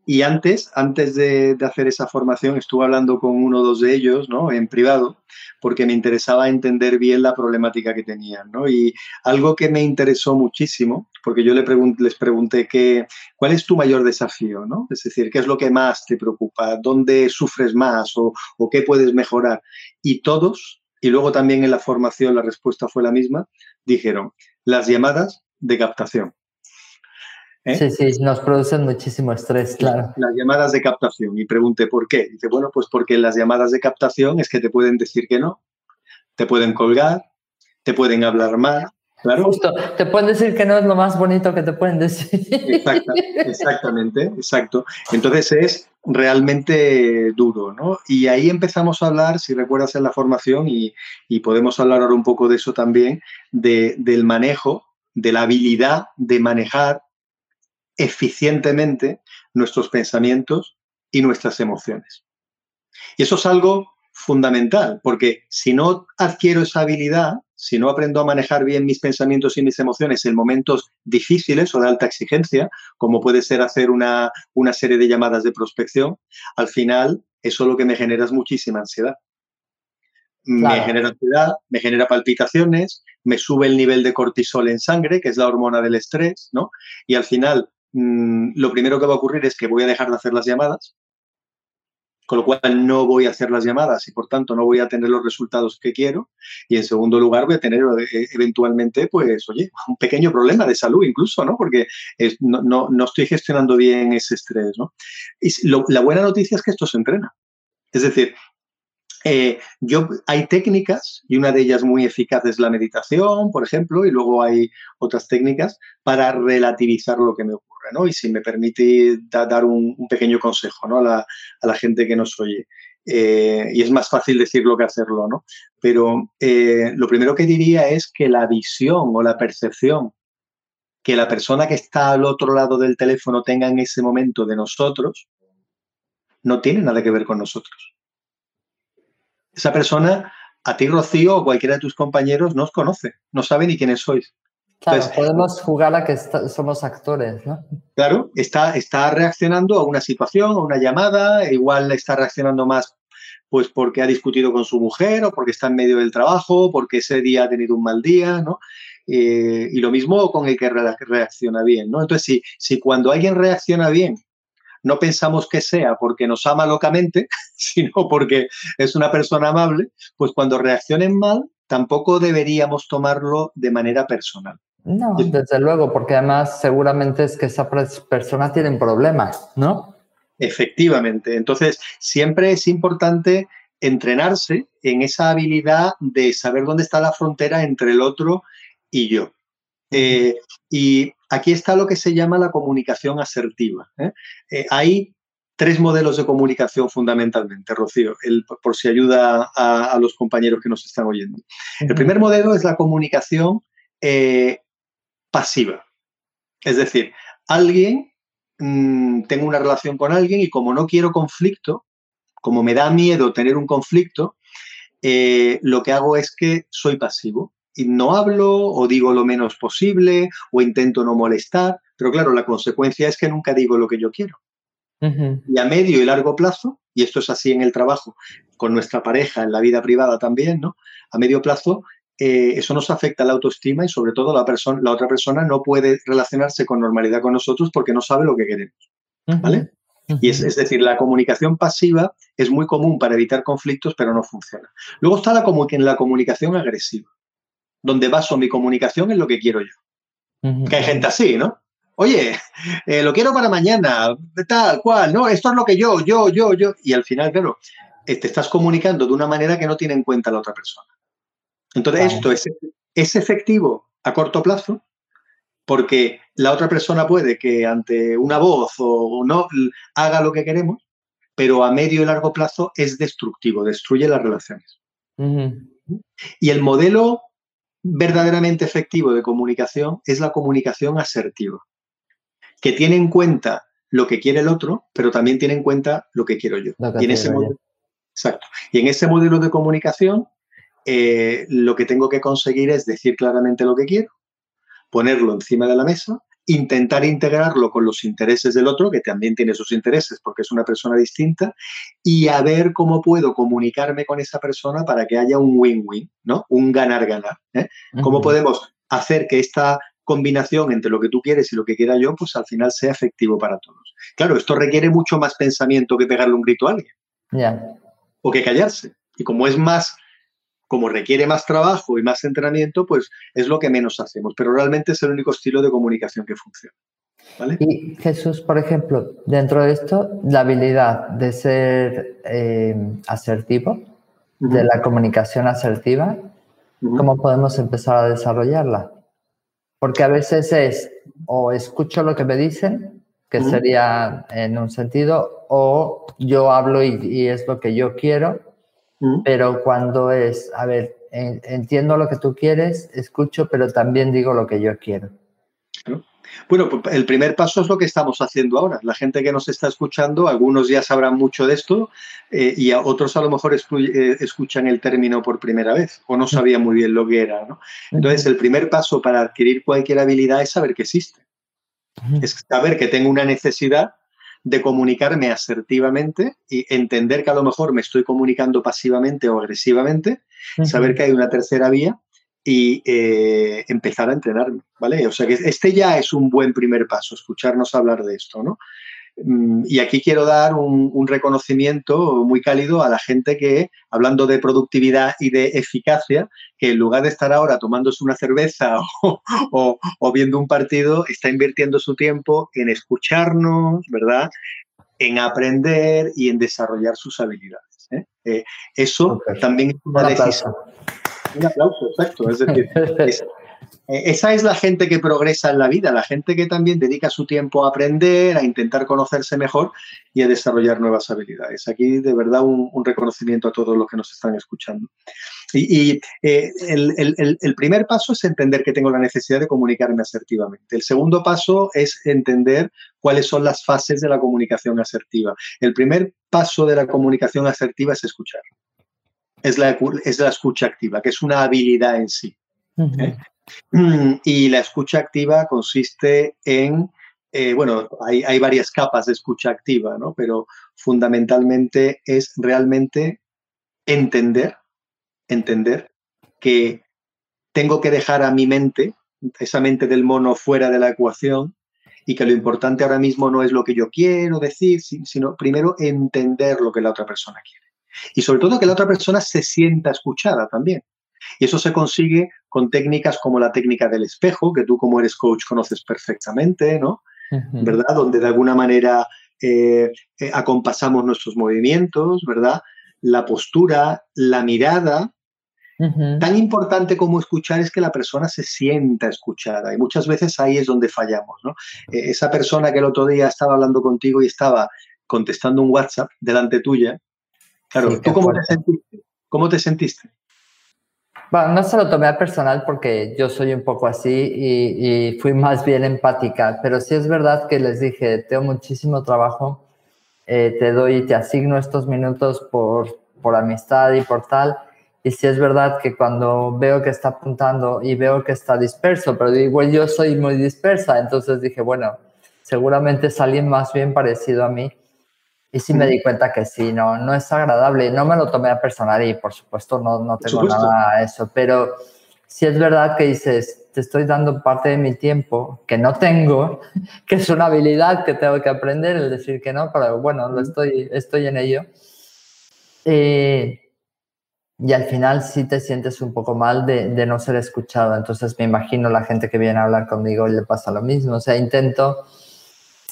Y, antes, antes de, de, hacer esa formación, estuve hablando con uno o dos de ellos, ¿no? En privado, porque me interesaba entender bien la problemática que tenían. ¿no? Y algo que me interesó muchísimo, porque yo les pregunté que, cuál es tu mayor desafío, ¿no? es decir, qué es lo que más te preocupa, dónde sufres más o, o qué puedes mejorar. Y todos, y luego también en la formación la respuesta fue la misma, dijeron las llamadas de captación. ¿Eh? Sí, sí, nos producen muchísimo estrés, claro. Las llamadas de captación. Y pregunté por qué. Dice, bueno, pues porque las llamadas de captación es que te pueden decir que no, te pueden colgar, te pueden hablar mal. Claro. Justo, te pueden decir que no es lo más bonito que te pueden decir. exactamente, exacto. Entonces es realmente duro, ¿no? Y ahí empezamos a hablar, si recuerdas en la formación, y, podemos hablar ahora un poco de eso también, del manejo, de la habilidad de manejar eficientemente nuestros pensamientos y nuestras emociones. Y eso es algo fundamental, porque si no adquiero esa habilidad, si no aprendo a manejar bien mis pensamientos y mis emociones en momentos difíciles o de alta exigencia, como puede ser hacer una, una serie de llamadas de prospección, al final eso lo que me genera es muchísima ansiedad. Me genera ansiedad, me genera palpitaciones, me sube el nivel de cortisol en sangre, que es la hormona del estrés, ¿no? Y al final Mm, lo primero que va a ocurrir es que voy a dejar de hacer las llamadas, con lo cual no voy a hacer las llamadas y por tanto no voy a tener los resultados que quiero. Y en segundo lugar voy a tener eh, eventualmente, pues, oye, [laughs] un pequeño problema de salud incluso, ¿no? Porque no, estoy gestionando bien ese estrés, ¿no? Y la buena noticia es que esto se entrena. Es decir, eh, yo, hay técnicas, y una de ellas muy eficaz es la meditación, por ejemplo, y luego hay otras técnicas para relativizar lo que me ocurre, ¿no? Y si me permite dar un, pequeño consejo a, la, gente que nos oye. Eh, y es más fácil decirlo que hacerlo, ¿no? Pero eh, lo primero que diría es que la visión o la percepción que la persona que está al otro lado del teléfono tenga en ese momento de nosotros no tiene nada que ver con nosotros esa persona, a ti, Rocío, o cualquiera de tus compañeros, no os conoce, no sabe ni quiénes sois. Claro, podemos jugar a que somos actores, ¿no? Claro, está, está reaccionando a una situación, a una llamada, igual está reaccionando más pues porque ha discutido con su mujer o porque está en medio del trabajo, porque ese día ha tenido un mal día, ¿no? Eh, y lo mismo con el que reacciona bien, ¿no? Entonces, si, si cuando alguien reacciona bien no pensamos que sea porque nos ama locamente, [laughs] sino porque es una persona amable, pues cuando reaccionen mal, tampoco deberíamos tomarlo de manera personal. No, desde luego, porque además seguramente es que esa persona tiene problemas, ¿no? Efectivamente. Entonces, siempre es importante entrenarse en esa habilidad de saber dónde está la frontera entre el otro y yo. Eh, y aquí está lo que se llama la comunicación asertiva. ¿eh? Eh, hay tres modelos de comunicación fundamentalmente, Rocío, por si ayuda a, los compañeros que nos están oyendo. El primer modelo es la comunicación pasiva. Es decir, alguien, mm, tengo una relación con alguien y como no quiero conflicto, como me da miedo tener un conflicto, eh, lo que hago es que soy pasivo no hablo o digo lo menos posible o intento no molestar, pero claro, la consecuencia es que nunca digo lo que yo quiero. Y a medio y largo plazo, y esto es así en el trabajo, con nuestra pareja, en la vida privada también, ¿no? A medio plazo, eh, eso nos afecta la autoestima y sobre todo la, la otra persona no puede relacionarse con normalidad con nosotros porque no sabe lo que queremos. ¿Vale? Y es, decir, la comunicación pasiva es muy común para evitar conflictos, pero no funciona. Luego está la, la comunicación agresiva, donde baso mi comunicación en lo que quiero yo. Que hay gente así, ¿no? Oye, eh, lo quiero para mañana, tal cual, ¿no? Esto es lo que yo, yo, yo, yo. Y al final, claro, eh, te estás comunicando de una manera que no tiene en cuenta la otra persona. Entonces, esto es, es efectivo a corto plazo, porque la otra persona puede que ante una voz o no haga lo que queremos, pero a medio y largo plazo es destructivo, destruye las relaciones. Y el modelo verdaderamente efectivo de comunicación es la comunicación asertiva, que tiene en cuenta lo que quiere el otro, pero también tiene en cuenta lo que quiero yo. y, en ese modelo, exacto. y en ese modelo de comunicación, eh, lo que tengo que conseguir es decir claramente lo que quiero, ponerlo encima de la mesa, intentar integrarlo con los intereses del otro, que también tiene sus intereses porque es una persona distinta, y a ver cómo puedo comunicarme con esa persona para que haya un win-win, ¿no? Un ganar-ganar. ¿eh? ¿Cómo podemos hacer que esta combinación entre lo que tú quieres y lo que quiera yo, pues al final sea efectivo para todos? Claro, esto requiere mucho más pensamiento que pegarle un grito a alguien. O que callarse. Y como es más como requiere más trabajo y más entrenamiento, pues es lo que menos hacemos, pero realmente es el único estilo de comunicación que funciona. Y Jesús, por ejemplo, dentro de esto, la habilidad de ser eh, asertivo, de la comunicación asertiva, ¿cómo podemos empezar a desarrollarla? Porque a veces es o escucho lo que me dicen, que sería en un sentido, o yo hablo y es lo que yo quiero, pero cuando es, a ver, entiendo lo que tú quieres, escucho, pero también digo lo que yo quiero. Bueno, pues, el primer paso es lo que estamos haciendo ahora. La gente que nos está escuchando, algunos ya sabrán mucho de esto eh, y otros a lo mejor eh, escuchan el término por primera vez o no sabían muy bien lo que era. Entonces, el primer paso para adquirir cualquier habilidad es saber que existe. Es saber que tengo una necesidad de comunicarme asertivamente y entender que a lo mejor me estoy comunicando pasivamente o agresivamente, saber que hay una tercera vía y eh, empezar a entrenarme, ¿vale? O sea que este ya es un buen primer paso, escucharnos hablar de esto, ¿no? Mm, y aquí quiero dar un, reconocimiento muy cálido a la gente que, hablando de productividad y de eficacia, que en lugar de estar ahora tomándose una cerveza [laughs] o, viendo un partido, está invirtiendo su tiempo en escucharnos, ¿verdad? En aprender y en desarrollar sus habilidades. ¿eh? Eh, eso también es una decisión. Un aplauso, exacto. Es decir, [laughs] esa es la gente que progresa en la vida, la gente que también dedica su tiempo a aprender, a intentar conocerse mejor y a desarrollar nuevas habilidades. Aquí, de verdad, un, reconocimiento a todos los que nos están escuchando. Y, eh, el, primer paso es entender que tengo la necesidad de comunicarme asertivamente. El segundo paso es entender cuáles son las fases de la comunicación asertiva. El primer paso de la comunicación asertiva es escuchar. Es la, es la escucha activa, que es una habilidad en sí. Y la escucha activa consiste en, eh, bueno, hay, varias capas de escucha activa, ¿no? Pero fundamentalmente es realmente entender, entender que tengo que dejar a mi mente, esa mente del mono fuera de la ecuación, y que lo importante ahora mismo no es lo que yo quiero decir, sino primero entender lo que la otra persona quiere. Y sobre todo que la otra persona se sienta escuchada también. Y eso se consigue con técnicas como la técnica del espejo, que tú como eres coach conoces perfectamente, ¿no? ¿Verdad? Donde de alguna manera eh, eh, acompasamos nuestros movimientos, ¿verdad? La postura, la mirada. Tan importante como escuchar es que la persona se sienta escuchada y muchas veces ahí es donde fallamos, ¿no? Eh, esa persona que el otro día estaba hablando contigo y estaba contestando un WhatsApp delante tuya, claro, ¿tú cómo te sentiste? ¿Cómo te sentiste? Bueno, no se lo tomé a personal porque yo soy un poco así y, fui más bien empática, pero sí es verdad que les dije, tengo muchísimo trabajo, eh, te doy, y te asigno estos minutos por, por amistad y por tal. Y sí es verdad que cuando veo que está apuntando y veo que está disperso, pero igual yo soy muy dispersa, entonces dije, bueno, seguramente es alguien más bien parecido a mí y sí me di cuenta que sí, no, no es agradable. No me lo tomé a personal y por supuesto no, no tengo nada a eso, pero sí es verdad que dices, te estoy dando parte de mi tiempo que no tengo, [laughs] que es una habilidad que tengo que aprender, el decir que no, pero bueno, lo estoy, estoy en ello. Eh, y al final sí te sientes un poco mal de, de, no ser escuchado. Entonces me imagino la gente que viene a hablar conmigo y le pasa lo mismo. O sea, intento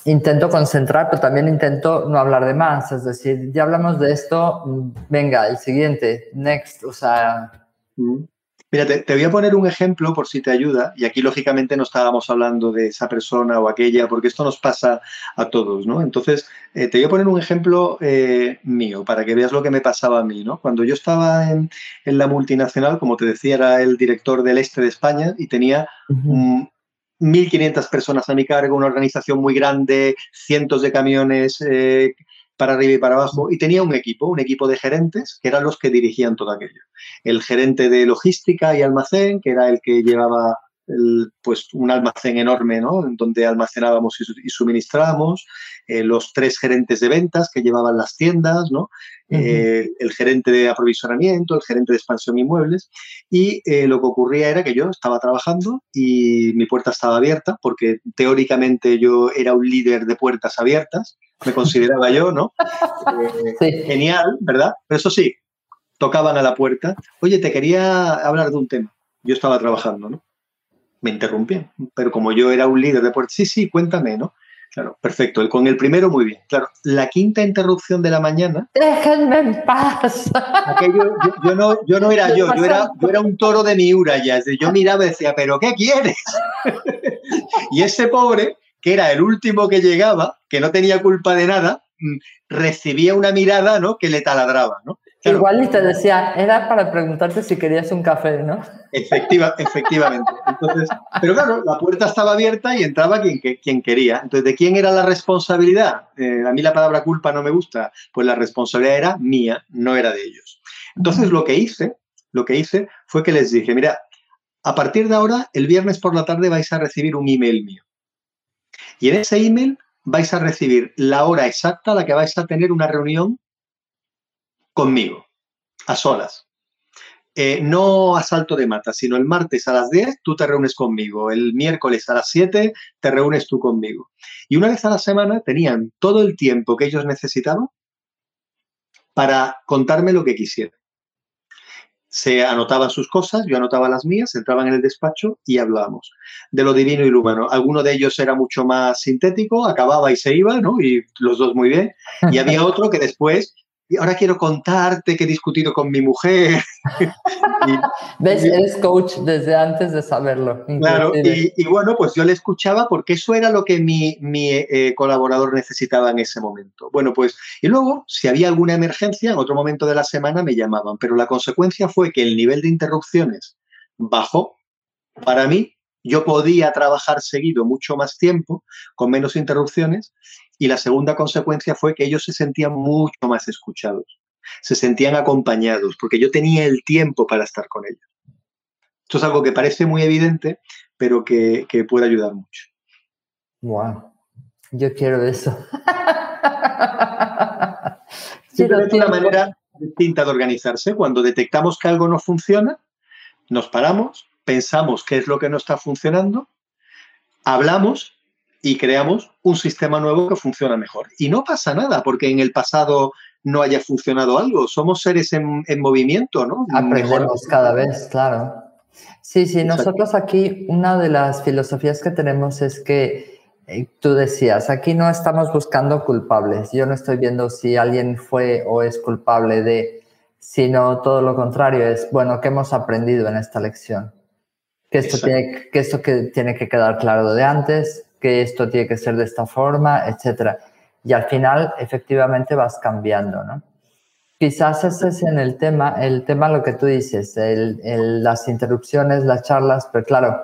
intento concentrar, pero también intento no hablar de más. Es decir, ya hablamos de esto, venga, el siguiente, next, o sea... Mm. Mira, te, voy a poner un ejemplo por si te ayuda, y aquí lógicamente no estábamos hablando de esa persona o aquella, porque esto nos pasa a todos, ¿no? Entonces, eh, te voy a poner un ejemplo eh, mío para que veas lo que me pasaba a mí, ¿no? Cuando yo estaba en, la multinacional, como te decía, era el director del este de España y tenía 1.500 personas a mi cargo, una organización muy grande, cientos de camiones eh, para arriba y para abajo, y tenía un equipo, un equipo de gerentes, que eran los que dirigían todo aquello. El gerente de logística y almacén, que era el que llevaba pues un almacén enorme, ¿no? Donde almacenábamos y, suministrábamos, eh, los tres gerentes de ventas que llevaban las tiendas, ¿no? Eh, el gerente de aprovisionamiento, el gerente de expansión inmuebles. Y eh, lo que ocurría era que yo estaba trabajando y mi puerta estaba abierta, porque teóricamente yo era un líder de puertas abiertas, me consideraba yo, ¿no? Genial, ¿verdad? Pero eso sí, tocaban a la puerta. Oye, te quería hablar de un tema. Yo estaba trabajando, ¿no? Me interrumpían. Pero como yo era un líder de puerta, sí, sí, cuéntame, ¿no? Claro, perfecto. Con el primero, muy bien. Claro, la quinta interrupción de la mañana. Déjenme en paz. yo, no, yo no era yo, yo era, yo era un toro de Miura ya. Yo miraba y decía, ¿pero qué quieres? [laughs] y ese pobre, que era el último que llegaba, que no tenía culpa de nada, mm, recibía una mirada ¿no? que le taladraba. ¿no? Igual y te decía, era para preguntarte si querías un café, ¿no? Efectiva, efectivamente. Entonces, pero claro, la puerta estaba abierta y entraba quien, quien quería. Entonces, ¿de quién era la responsabilidad? Eh, a mí la palabra culpa no me gusta. Pues la responsabilidad era mía, no era de ellos. Entonces, lo que hice, lo que hice fue que les dije, mira, a partir de ahora, el viernes por la tarde vais a recibir un email mío. Y en ese email vais a recibir la hora exacta a la que vais a tener una reunión conmigo, a solas. Eh, no a salto de mata, sino el martes a las 10 tú te reúnes conmigo, el miércoles a las 7 te reúnes tú conmigo. Y una vez a la semana tenían todo el tiempo que ellos necesitaban para contarme lo que quisieran. Se anotaban sus cosas, yo anotaba las mías, entraban en el despacho y hablábamos de lo divino y lo humano. Alguno de ellos era mucho más sintético, acababa y se iba, ¿no? Y los dos muy bien. Y había otro que después y ahora quiero contarte que he discutido con mi mujer. [laughs] ¿Ves? Eres coach desde antes de saberlo. Claro, y, bueno, pues yo le escuchaba porque eso era lo que mi, eh, colaborador necesitaba en ese momento. Bueno, pues, y luego, si había alguna emergencia, en otro momento de la semana me llamaban, pero la consecuencia fue que el nivel de interrupciones bajó para mí. Yo podía trabajar seguido mucho más tiempo, con menos interrupciones, y la segunda consecuencia fue que ellos se sentían mucho más escuchados, se sentían acompañados, porque yo tenía el tiempo para estar con ellos. Esto es algo que parece muy evidente, pero que, puede ayudar mucho. Wow, yo quiero eso. [laughs] Simplemente una manera distinta de organizarse. Cuando detectamos que algo no funciona, nos paramos, pensamos qué es lo que no está funcionando, hablamos y creamos un sistema nuevo que funciona mejor. Y no pasa nada, porque en el pasado no haya funcionado algo. Somos seres en, movimiento, ¿no? Aprendemos cada vez, claro. Sí, sí, nosotros aquí una de las filosofías que tenemos es que eh, tú decías, aquí no estamos buscando culpables. Yo no estoy viendo si alguien fue o es culpable de, sino todo lo contrario, es, bueno, ¿qué hemos aprendido en esta lección? Que esto, tiene, que esto que tiene que quedar claro de antes, que esto tiene que ser de esta forma, etcétera. Y al final, efectivamente, vas cambiando, ¿no? Quizás ese es en el tema, el tema lo que tú dices, el, las interrupciones, las charlas, pero claro,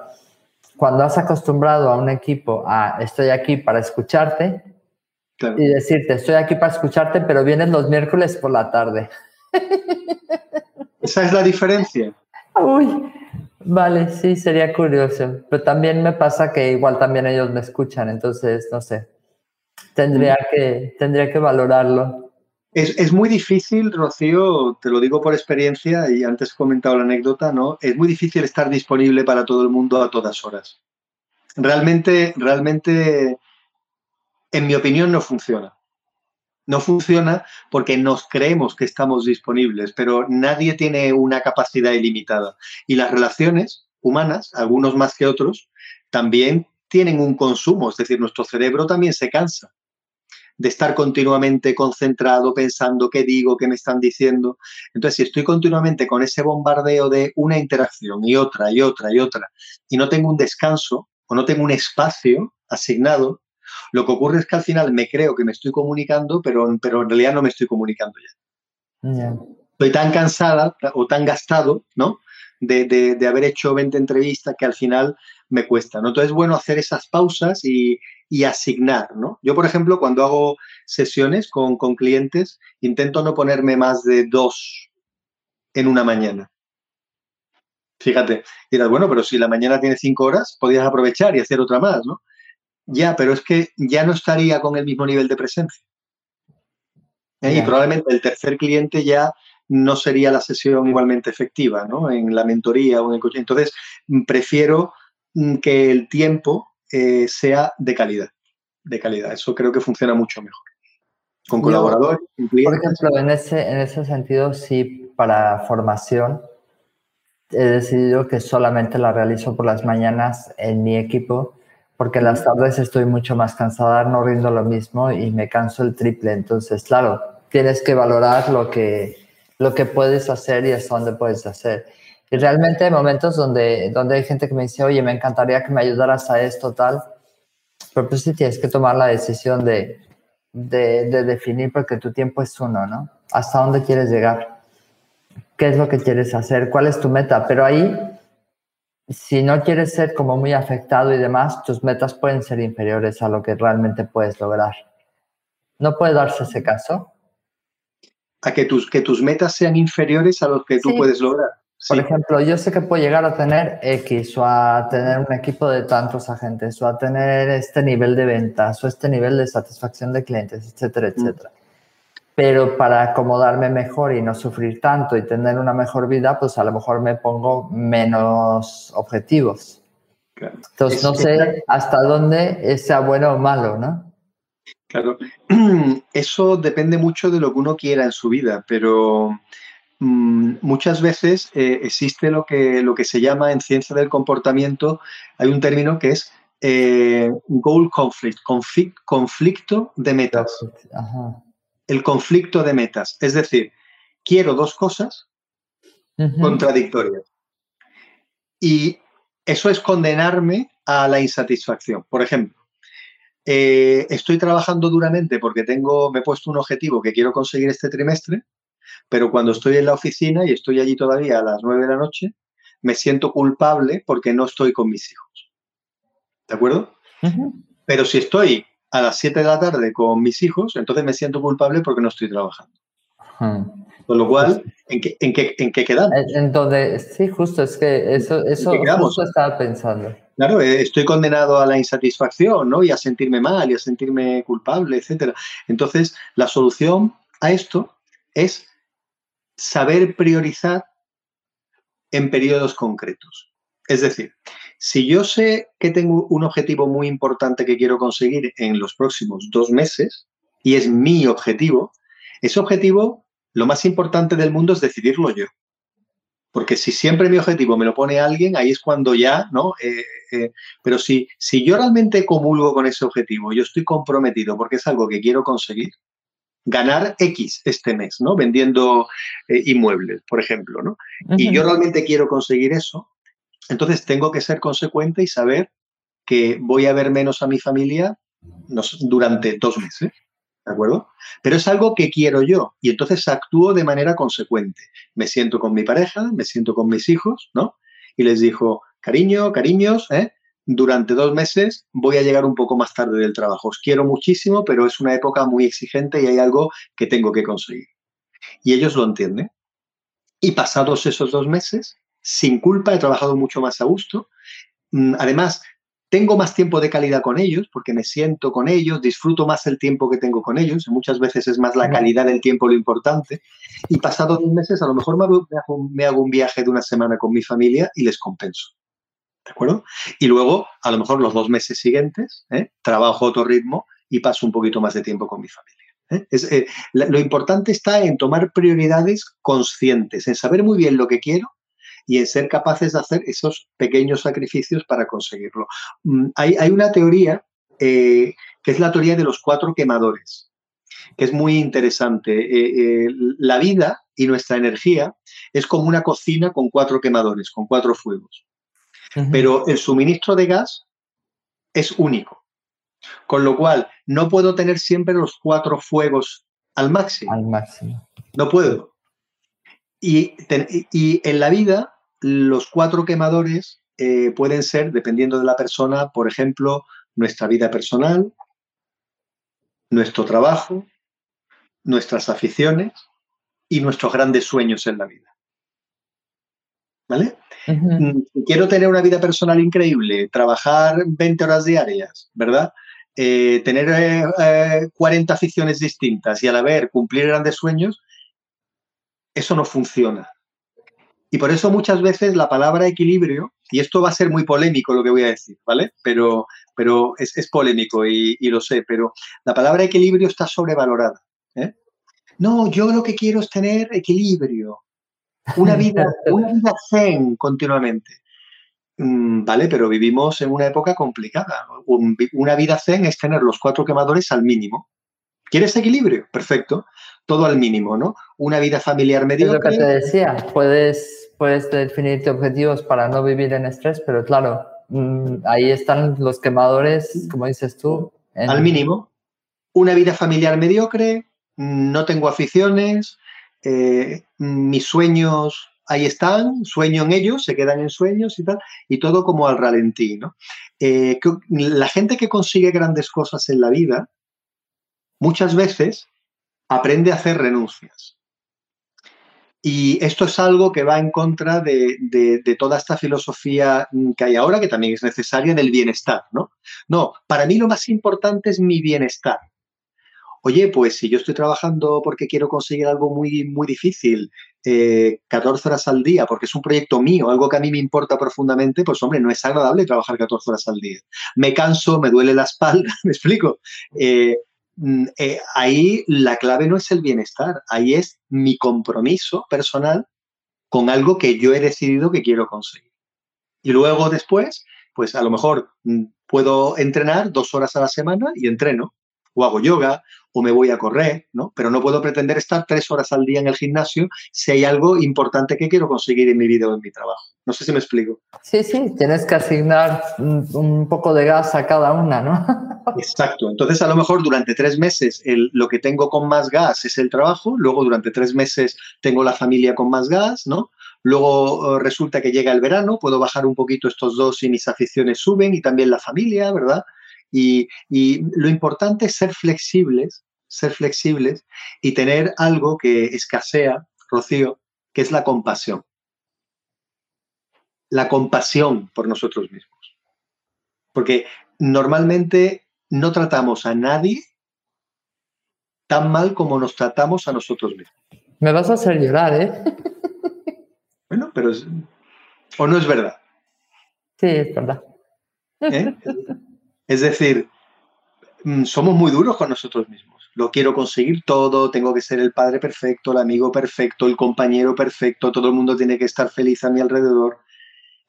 cuando has acostumbrado a un equipo a estoy aquí para escucharte y decirte estoy aquí para escucharte, pero vienes los miércoles por la tarde. Esa es la diferencia. Uy, vale, sí, sería curioso. Pero también me pasa que igual también ellos me escuchan, entonces, no sé. Tendría, mm. que, tendría que valorarlo. Es, muy difícil, Rocío, te lo digo por experiencia y antes he comentado la anécdota, ¿no? Es muy difícil estar disponible para todo el mundo a todas horas. Realmente, realmente, en mi opinión, no funciona. No funciona porque nos creemos que estamos disponibles, pero nadie tiene una capacidad ilimitada. Y las relaciones humanas, algunos más que otros, también tienen un consumo, es decir, nuestro cerebro también se cansa de estar continuamente concentrado pensando qué digo, qué me están diciendo. Entonces, si estoy continuamente con ese bombardeo de una interacción y otra y otra y otra, y no tengo un descanso o no tengo un espacio asignado, lo que ocurre es que al final me creo que me estoy comunicando, pero, pero en realidad no me estoy comunicando ya. Estoy tan cansada o tan gastado, ¿no? De, de, haber hecho 20 entrevistas que al final me cuesta, ¿no? Entonces es bueno hacer esas pausas y, y asignar, ¿no? Yo, por ejemplo, cuando hago sesiones con, clientes, intento no ponerme más de dos en una mañana. Fíjate, dirás, bueno, pero si la mañana tiene cinco horas, podrías aprovechar y hacer otra más, ¿no? Ya, pero es que ya no estaría con el mismo nivel de presencia. Y probablemente el tercer cliente ya no sería la sesión igualmente efectiva, ¿no? En la mentoría o en el coche. Entonces, prefiero mm, que el tiempo eh, sea de calidad. De calidad. Eso creo que funciona mucho mejor. Con colaboradores, Por ejemplo, en ese, en ese sentido, sí, para formación, he decidido que solamente la realizo por las mañanas en mi equipo, porque las tardes estoy mucho más cansada, no rindo lo mismo y me canso el triple. Entonces, claro, tienes que valorar lo que, lo que puedes hacer y hasta dónde puedes hacer. Y realmente hay momentos donde, donde hay gente que me dice, oye, me encantaría que me ayudaras a esto, tal. Pero pues sí tienes que tomar la decisión de, de, de definir, porque tu tiempo es uno, ¿no? ¿Hasta dónde quieres llegar? ¿Qué es lo que quieres hacer? ¿Cuál es tu meta? Pero ahí, si no quieres ser como muy afectado y demás, tus metas pueden ser inferiores a lo que realmente puedes lograr. ¿No puede darse ese caso? A que tus, que tus metas sean inferiores a lo que tú puedes lograr. Por ejemplo, yo sé que puedo llegar a tener X o a tener un equipo de tantos agentes o a tener este nivel de ventas o este nivel de satisfacción de clientes, etcétera, mm. Pero para acomodarme mejor y no sufrir tanto y tener una mejor vida, pues a lo mejor me pongo menos objetivos. Entonces, no sé hasta dónde sea bueno o malo, ¿no? Claro, [clears throat] eso depende mucho de lo que uno quiera en su vida, pero Mm, muchas veces eh, existe lo que, lo que se llama en ciencia del comportamiento, hay un término que es eh, goal conflict, conflicto de metas. El conflicto de metas. Es decir, quiero dos cosas contradictorias. Y eso es condenarme a la insatisfacción. Por ejemplo, eh, estoy trabajando duramente porque tengo, me he puesto un objetivo que quiero conseguir este trimestre pero cuando estoy en la oficina y estoy allí todavía a las nueve de la noche, me siento culpable porque no estoy con mis hijos. ¿De acuerdo? Pero si estoy a las 7 de la tarde con mis hijos, entonces me siento culpable porque no estoy trabajando. Con lo cual, ¿en qué, en, qué, ¿en qué, quedamos? Entonces, sí, justo, es que eso, eso justo estaba pensando. Claro, eh, estoy condenado a la insatisfacción, ¿no? Y a sentirme mal y a sentirme culpable, etcétera. Entonces, la solución a esto es saber priorizar en periodos concretos. Es decir, si yo sé que tengo un objetivo muy importante que quiero conseguir en los próximos dos meses, y es mi objetivo, ese objetivo, lo más importante del mundo es decidirlo yo. Porque si siempre mi objetivo me lo pone alguien, ahí es cuando ya, ¿no? Eh, eh, pero si, si yo realmente comulgo con ese objetivo, yo estoy comprometido porque es algo que quiero conseguir, ganar X este mes, ¿no? Vendiendo eh, inmuebles, por ejemplo, ¿no? Y yo realmente quiero conseguir eso, entonces tengo que ser consecuente y saber que voy a ver menos a mi familia durante dos meses. ¿De acuerdo? Pero es algo que quiero yo y entonces actúo de manera consecuente. Me siento con mi pareja, me siento con mis hijos, ¿no? Y les digo, cariño, cariños, ¿eh? durante dos meses voy a llegar un poco más tarde del trabajo. Os quiero muchísimo, pero es una época muy exigente y hay algo que tengo que conseguir. Y ellos lo entienden. Y pasados esos dos meses, sin culpa, he trabajado mucho más a gusto. Mm, además, tengo más tiempo de calidad con ellos porque me siento con ellos, disfruto más el tiempo que tengo con ellos. Muchas veces es más la calidad del tiempo lo importante. Y pasados dos meses, a lo mejor me hago, un viaje de una semana con mi familia y les compenso. ¿De acuerdo? Y luego, a lo mejor los dos meses siguientes, ¿eh? trabajo otro ritmo y paso un poquito más de tiempo con mi familia. ¿eh? Eh, lo importante está en tomar prioridades conscientes, en saber muy bien lo que quiero y en ser capaces de hacer esos pequeños sacrificios para conseguirlo. Mm, hay, una teoría eh, que es la teoría de los cuatro quemadores, que es muy interesante. Eh, eh, la vida y nuestra energía es como una cocina con cuatro quemadores, con cuatro fuegos. Pero el suministro de gas es único. Con lo cual, no puedo tener siempre los cuatro fuegos al máximo. Al máximo. No puedo. Y, y en la vida los cuatro quemadores eh, pueden ser, dependiendo de la persona, por ejemplo, nuestra vida personal, nuestro trabajo, nuestras aficiones y nuestros grandes sueños en la vida. ¿Vale? Mm, quiero tener una vida personal increíble, trabajar 20 horas diarias, ¿verdad? Eh, tener 40 eh, aficiones distintas y a la vez cumplir grandes sueños, eso no funciona. Y por eso muchas veces la palabra equilibrio, y esto va a ser muy polémico lo que voy a decir, ¿vale? Pero, pero es, polémico y, lo sé, pero la palabra equilibrio está sobrevalorada. ¿eh? No, yo lo que quiero es tener equilibrio, una [laughs] vida, una vida zen continuamente. Mm, vale, pero vivimos en una época complicada. Una vida zen es tener los cuatro quemadores al mínimo. ¿Quieres equilibrio? Perfecto. Todo al mínimo, ¿no? Una vida familiar mediocre. Es lo que te decía. Puedes puedes definirte objetivos para no vivir en estrés, pero claro, mm, ahí están los quemadores, como dices tú. Al mínimo. Una vida familiar mediocre, no tengo aficiones, eh, mis sueños ahí están, sueño en ellos, se quedan en sueños y tal, y todo como al ralentí. ¿no? Eh, la gente que consigue grandes cosas en la vida, muchas veces aprende a hacer renuncias. Y esto es algo que va en contra de, toda esta filosofía que hay ahora, que también es necesaria del bienestar, ¿no? No, para mí lo más importante es mi bienestar. Oye, pues si yo estoy trabajando porque quiero conseguir algo muy, muy difícil, 14 eh, horas al día, porque es un proyecto mío, algo que a mí me importa profundamente, pues hombre, no es agradable trabajar 14 horas al día. Me canso, me duele la espalda, [laughs] me explico. Eh, eh, ahí la clave no es el bienestar, ahí es mi compromiso personal con algo que yo he decidido que quiero conseguir. Y luego después, pues a lo mejor mm, puedo entrenar dos horas a la semana y entreno, o hago yoga, o me voy a correr, ¿no? Pero no puedo pretender estar tres horas al día en el gimnasio si hay algo importante que quiero conseguir en mi vida o en mi trabajo. No sé si me explico. Sí, sí, tienes que asignar un poco de gas a cada una, ¿no? [laughs] Exacto. Entonces, a lo mejor durante tres meses lo que tengo con más gas es el trabajo, luego durante tres meses tengo la familia con más gas, ¿no? Luego eh, resulta que llega el verano, puedo bajar un poquito estos dos y mis aficiones suben y también la familia, ¿verdad? Y, y lo importante es ser flexibles ser flexibles y tener algo que escasea, Rocío, que es la compasión. La compasión por nosotros mismos. Porque normalmente no tratamos a nadie tan mal como nos tratamos a nosotros mismos. Me vas a hacer llorar, ¿eh? [laughs] Bueno, pero es, o no es verdad. Sí, es verdad. ¿Eh? [laughs] Es decir, mm, somos muy duros con nosotros mismos. lo quiero conseguir todo, tengo que ser el padre perfecto, el amigo perfecto, el compañero perfecto, todo el mundo tiene que estar feliz a mi alrededor.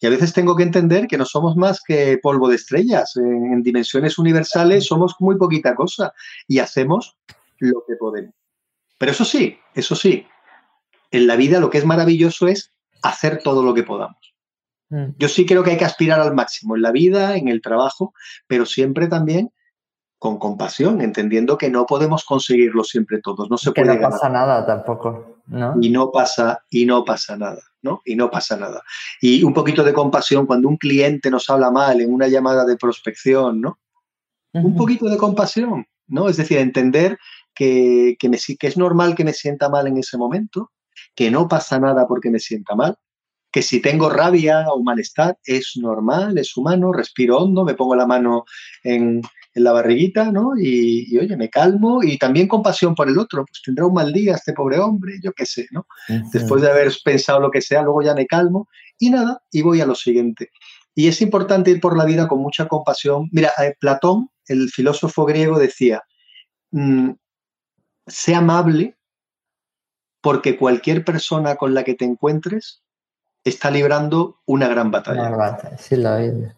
Y a veces tengo que entender que no somos más que polvo de estrellas. En, dimensiones universales somos muy poquita cosa y hacemos lo que podemos. Pero eso sí, eso sí, en la vida lo que es maravilloso es hacer todo lo que podamos. Mm. Yo sí creo que hay que aspirar al máximo en la vida, en el trabajo, pero siempre también con compasión, entendiendo que no podemos conseguirlo siempre todos. No se que puede no pasa nada tampoco, ¿no? Y no pasa, y no pasa nada, ¿no? Y no pasa nada. Y un poquito de compasión cuando un cliente nos habla mal en una llamada de prospección, ¿no? Un poquito de compasión, ¿no? Es decir, entender que, que, me, que es normal que me sienta mal en ese momento, que no pasa nada porque me sienta mal, que si tengo rabia o malestar es normal, es humano, respiro hondo, me pongo la mano en, en la barriguita, ¿no? Y, oye, me calmo y también compasión por el otro, pues tendrá un mal día este pobre hombre, yo qué sé, ¿no? Después de haber pensado lo que sea, luego ya me calmo y nada, y voy a lo siguiente. Y es importante ir por la vida con mucha compasión. Mira, eh, Platón, el filósofo griego, decía, mm, sé amable porque cualquier persona con la que te encuentres está librando una gran batalla. Sí, lo he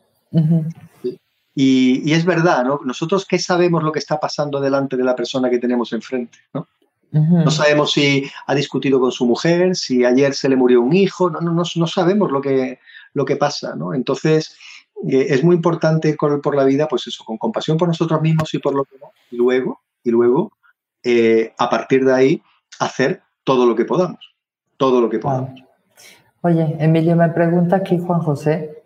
y, es verdad, ¿no? Nosotros, ¿qué sabemos lo que está pasando delante de la persona que tenemos enfrente? ¿no? No sabemos si ha discutido con su mujer, si ayer se le murió un hijo, no, no, no, sabemos lo que, lo que pasa, ¿no? Entonces, eh, es muy importante por, por, la vida, pues eso, con compasión por nosotros mismos y por lo que no, y luego, y luego eh, a partir de ahí, hacer todo lo que podamos, todo lo que podamos. Oye, Emilio me pregunta aquí Juan José,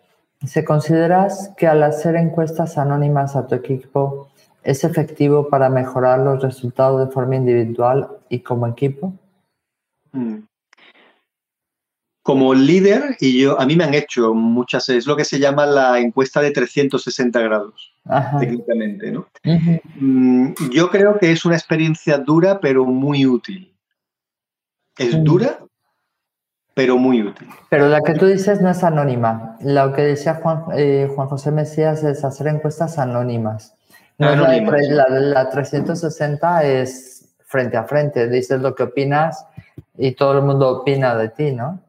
¿Se consideras que al hacer encuestas anónimas a tu equipo es efectivo para mejorar los resultados de forma individual y como equipo? Mm. Como líder, y yo, a mí me han hecho muchas, es lo que se llama la encuesta de 360 grados, técnicamente, ¿no? Mm, yo creo que es una experiencia dura, pero muy útil. Es dura, pero muy útil. Pero la que tú dices no es anónima. Lo que decía Juan, eh, Juan José Mesías es hacer encuestas anónimas. No La, la, 360 es frente a frente, dices lo que opinas y todo el mundo opina de ti, ¿no?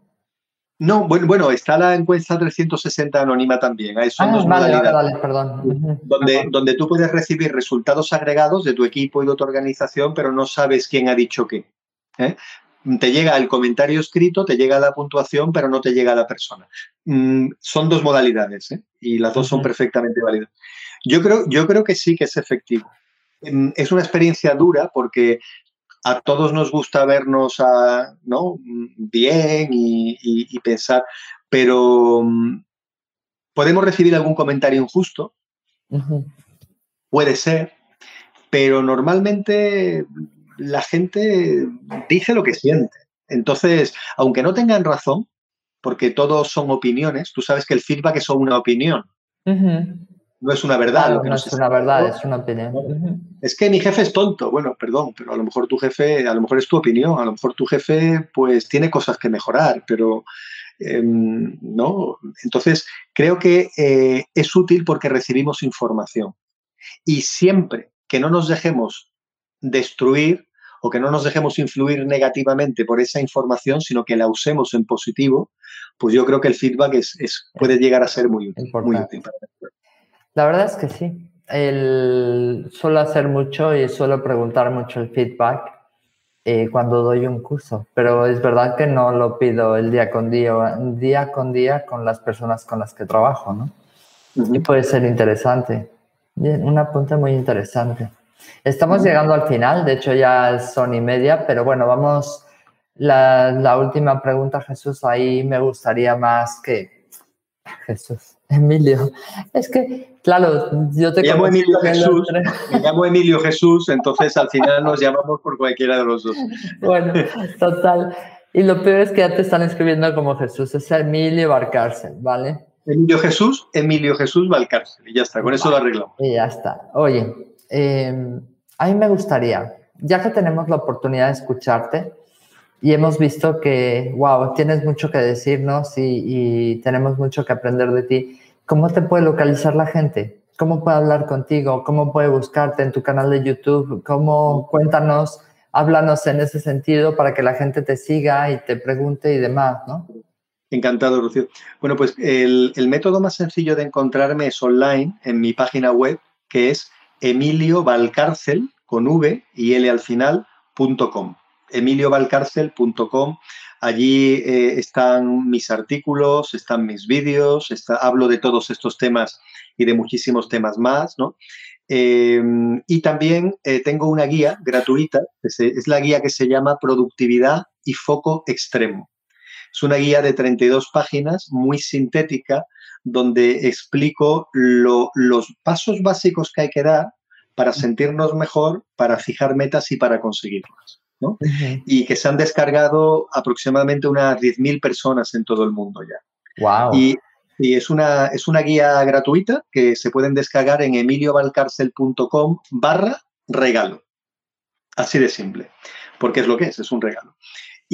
No, bueno, bueno, está la encuesta 360 anónima también. Ahí son ah, dos vale, vale, perdón. Donde, donde tú puedes recibir resultados agregados de tu equipo y de tu organización, pero no sabes quién ha dicho qué. ¿eh? Te llega el comentario escrito, te llega la puntuación, pero no te llega la persona. Mm, son dos modalidades ¿eh? y las dos son perfectamente válidas. Yo creo, yo creo que sí que es efectivo. Mm, es una experiencia dura porque a todos nos gusta vernos a, ¿no? bien y, pensar, pero mm, podemos recibir algún comentario injusto, puede ser, pero normalmente la gente dice lo que siente. Entonces, aunque no tengan razón, porque todos son opiniones, tú sabes que el feedback es una opinión. No es una verdad. no es una verdad, es una opinión. Es que mi jefe es tonto. Bueno, perdón, pero a lo mejor tu jefe, a lo mejor es tu opinión, a lo mejor tu jefe pues tiene cosas que mejorar, pero em, no. Entonces, creo que eh, es útil porque recibimos información. Y siempre que no nos dejemos destruir o que no nos dejemos influir negativamente por esa información, sino que la usemos en positivo, pues yo creo que el feedback es, puede llegar a ser muy útil. La verdad es que sí. El, suelo hacer mucho y suelo preguntar mucho el feedback eh, cuando doy un curso, pero es verdad que no lo pido el día con día, día con día con las personas con las que trabajo, ¿no? Y puede ser interesante. Bien, un apunte muy interesante. Estamos llegando al final, de hecho ya son y media, pero bueno, vamos, la, la última pregunta, Jesús, ahí me gustaría más que... Jesús, Emilio, es que, claro, yo te me llamo Emilio Jesús, me llamo Emilio Jesús, entonces al final nos llamamos por cualquiera de los dos. Bueno, total. Y lo peor es que ya te están escribiendo como Jesús, es Emilio Barcárcel, ¿vale? Emilio Jesús, Emilio Jesús Valcárcel, y ya está, con eso lo arreglamos. Y ya está. Oye, eh, a mí me gustaría, ya que tenemos la oportunidad de escucharte y hemos visto que, wow, tienes mucho que decirnos y, tenemos mucho que aprender de ti, ¿cómo te puede localizar la gente? ¿cómo puede hablar contigo? ¿Cómo puede buscarte en tu canal de YouTube? ¿Cómo, cuéntanos, háblanos en ese sentido para que la gente te siga y te pregunte y demás, ¿no? Encantado, Rocío. Bueno, pues el, método más sencillo de encontrarme es online en mi página web, que es Emilio Valcárcel, con V y L al final, punto com. Allí eh, están mis artículos, están mis vídeos, hablo de todos estos temas y de muchísimos temas más, ¿no? Em, y también eh, tengo una guía gratuita, es la guía que se llama Productividad y Foco Extremo. Es una guía de 32 páginas, muy sintética, donde explico los pasos básicos que hay que dar para sentirnos mejor, para fijar metas y para conseguirlas. Y que se han descargado aproximadamente unas 10.000 personas en todo el mundo ya. Wow. Y, es, una, es una guía gratuita que se pueden descargar en emiliovalcarcel.com barra regalo. Así de simple. Porque es lo que es, es un regalo.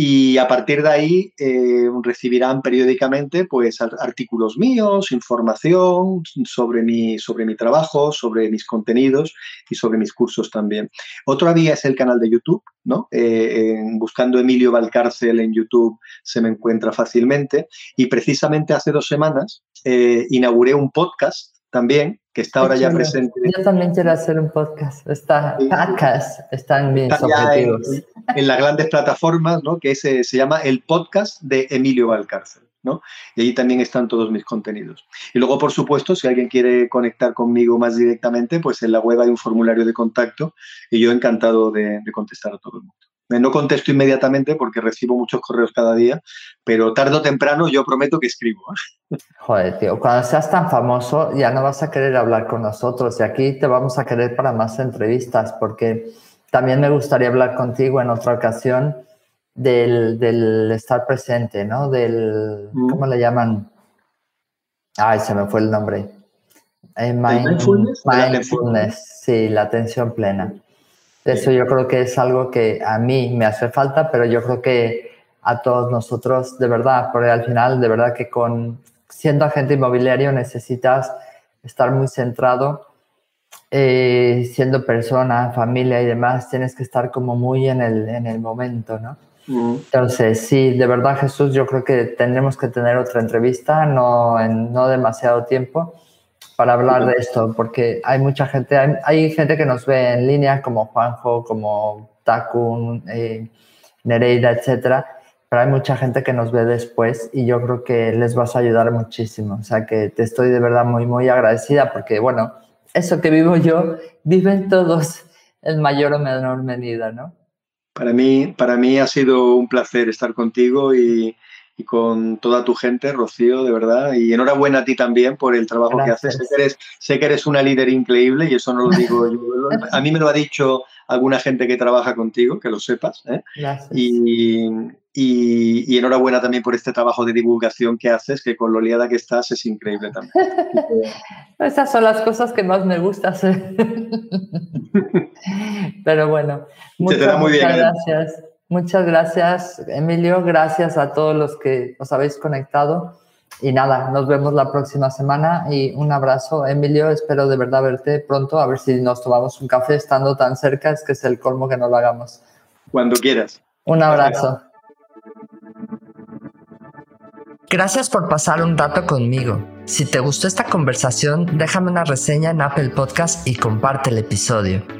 Y a partir de ahí eh, recibirán periódicamente pues, artículos míos, información sobre mi, sobre mi trabajo, sobre mis contenidos y sobre mis cursos también. Otra vía es el canal de YouTube, ¿no? Eh, buscando Emilio Valcárcel en YouTube se me encuentra fácilmente. Y precisamente hace dos semanas eh, inauguré un podcast también, que está ahora ya presente. Yo también quiero hacer un podcast. Está, podcast, están objetivos. En, las grandes plataformas, ¿no? Que se llama el podcast de Emilio Valcárcel. ¿no? Y allí también están todos mis contenidos. Y luego, por supuesto, si alguien quiere conectar conmigo más directamente, pues en la web hay un formulario de contacto y yo encantado de contestar a todo el mundo. No contesto inmediatamente porque recibo muchos correos cada día, pero tarde o temprano yo prometo que escribo. Joder, tío, cuando seas tan famoso ya no vas a querer hablar con nosotros y aquí te vamos a querer para más entrevistas porque también me gustaría hablar contigo en otra ocasión del, estar presente, ¿no? Del, mm. ¿cómo le llaman? Ay, se me fue el nombre. Eh, mindfulness, mindfulness, sí, la atención plena. Eso yo creo que es algo que a mí me hace falta, pero yo creo que a todos nosotros, de verdad, porque al final, de verdad que con siendo agente inmobiliario necesitas estar muy centrado, eh, siendo persona, familia y demás, tienes que estar como muy en el, en el momento, ¿no? Entonces, sí, de verdad, Jesús, yo creo que tendremos que tener otra entrevista, no en no demasiado tiempo, para hablar de esto, porque hay mucha gente, hay, gente que nos ve en línea, como Juanjo, como Takun, eh, Nereida, etcétera, pero hay mucha gente que nos ve después y yo creo que les vas a ayudar muchísimo. O sea que te estoy de verdad muy, muy agradecida porque, bueno, eso que vivo yo, viven todos en mayor o menor medida, ¿no? Para mí, para mí ha sido un placer estar contigo y, y con toda tu gente, Rocío, de verdad. Y enhorabuena a ti también por el trabajo que haces. Sé que, eres, una líder increíble y eso no lo digo yo. [laughs] A mí me lo ha dicho alguna gente que trabaja contigo, que lo sepas. ¿eh? Y, y, enhorabuena también por este trabajo de divulgación que haces, que con lo liada que estás es increíble también. [laughs] Esas son las cosas que más me gusta hacer. [laughs] Pero bueno, muchas, muy bien, gracias. Muchas gracias, Emilio. Gracias a todos los que os habéis conectado. Y nada, nos vemos la próxima semana y un abrazo, Emilio. Espero de verdad verte pronto, a ver si nos tomamos un café estando tan cerca, es que es el colmo que no lo hagamos. Cuando quieras. Un abrazo. Gracias por pasar un rato conmigo. Si te gustó esta conversación, déjame una reseña en Apple Podcast y comparte el episodio.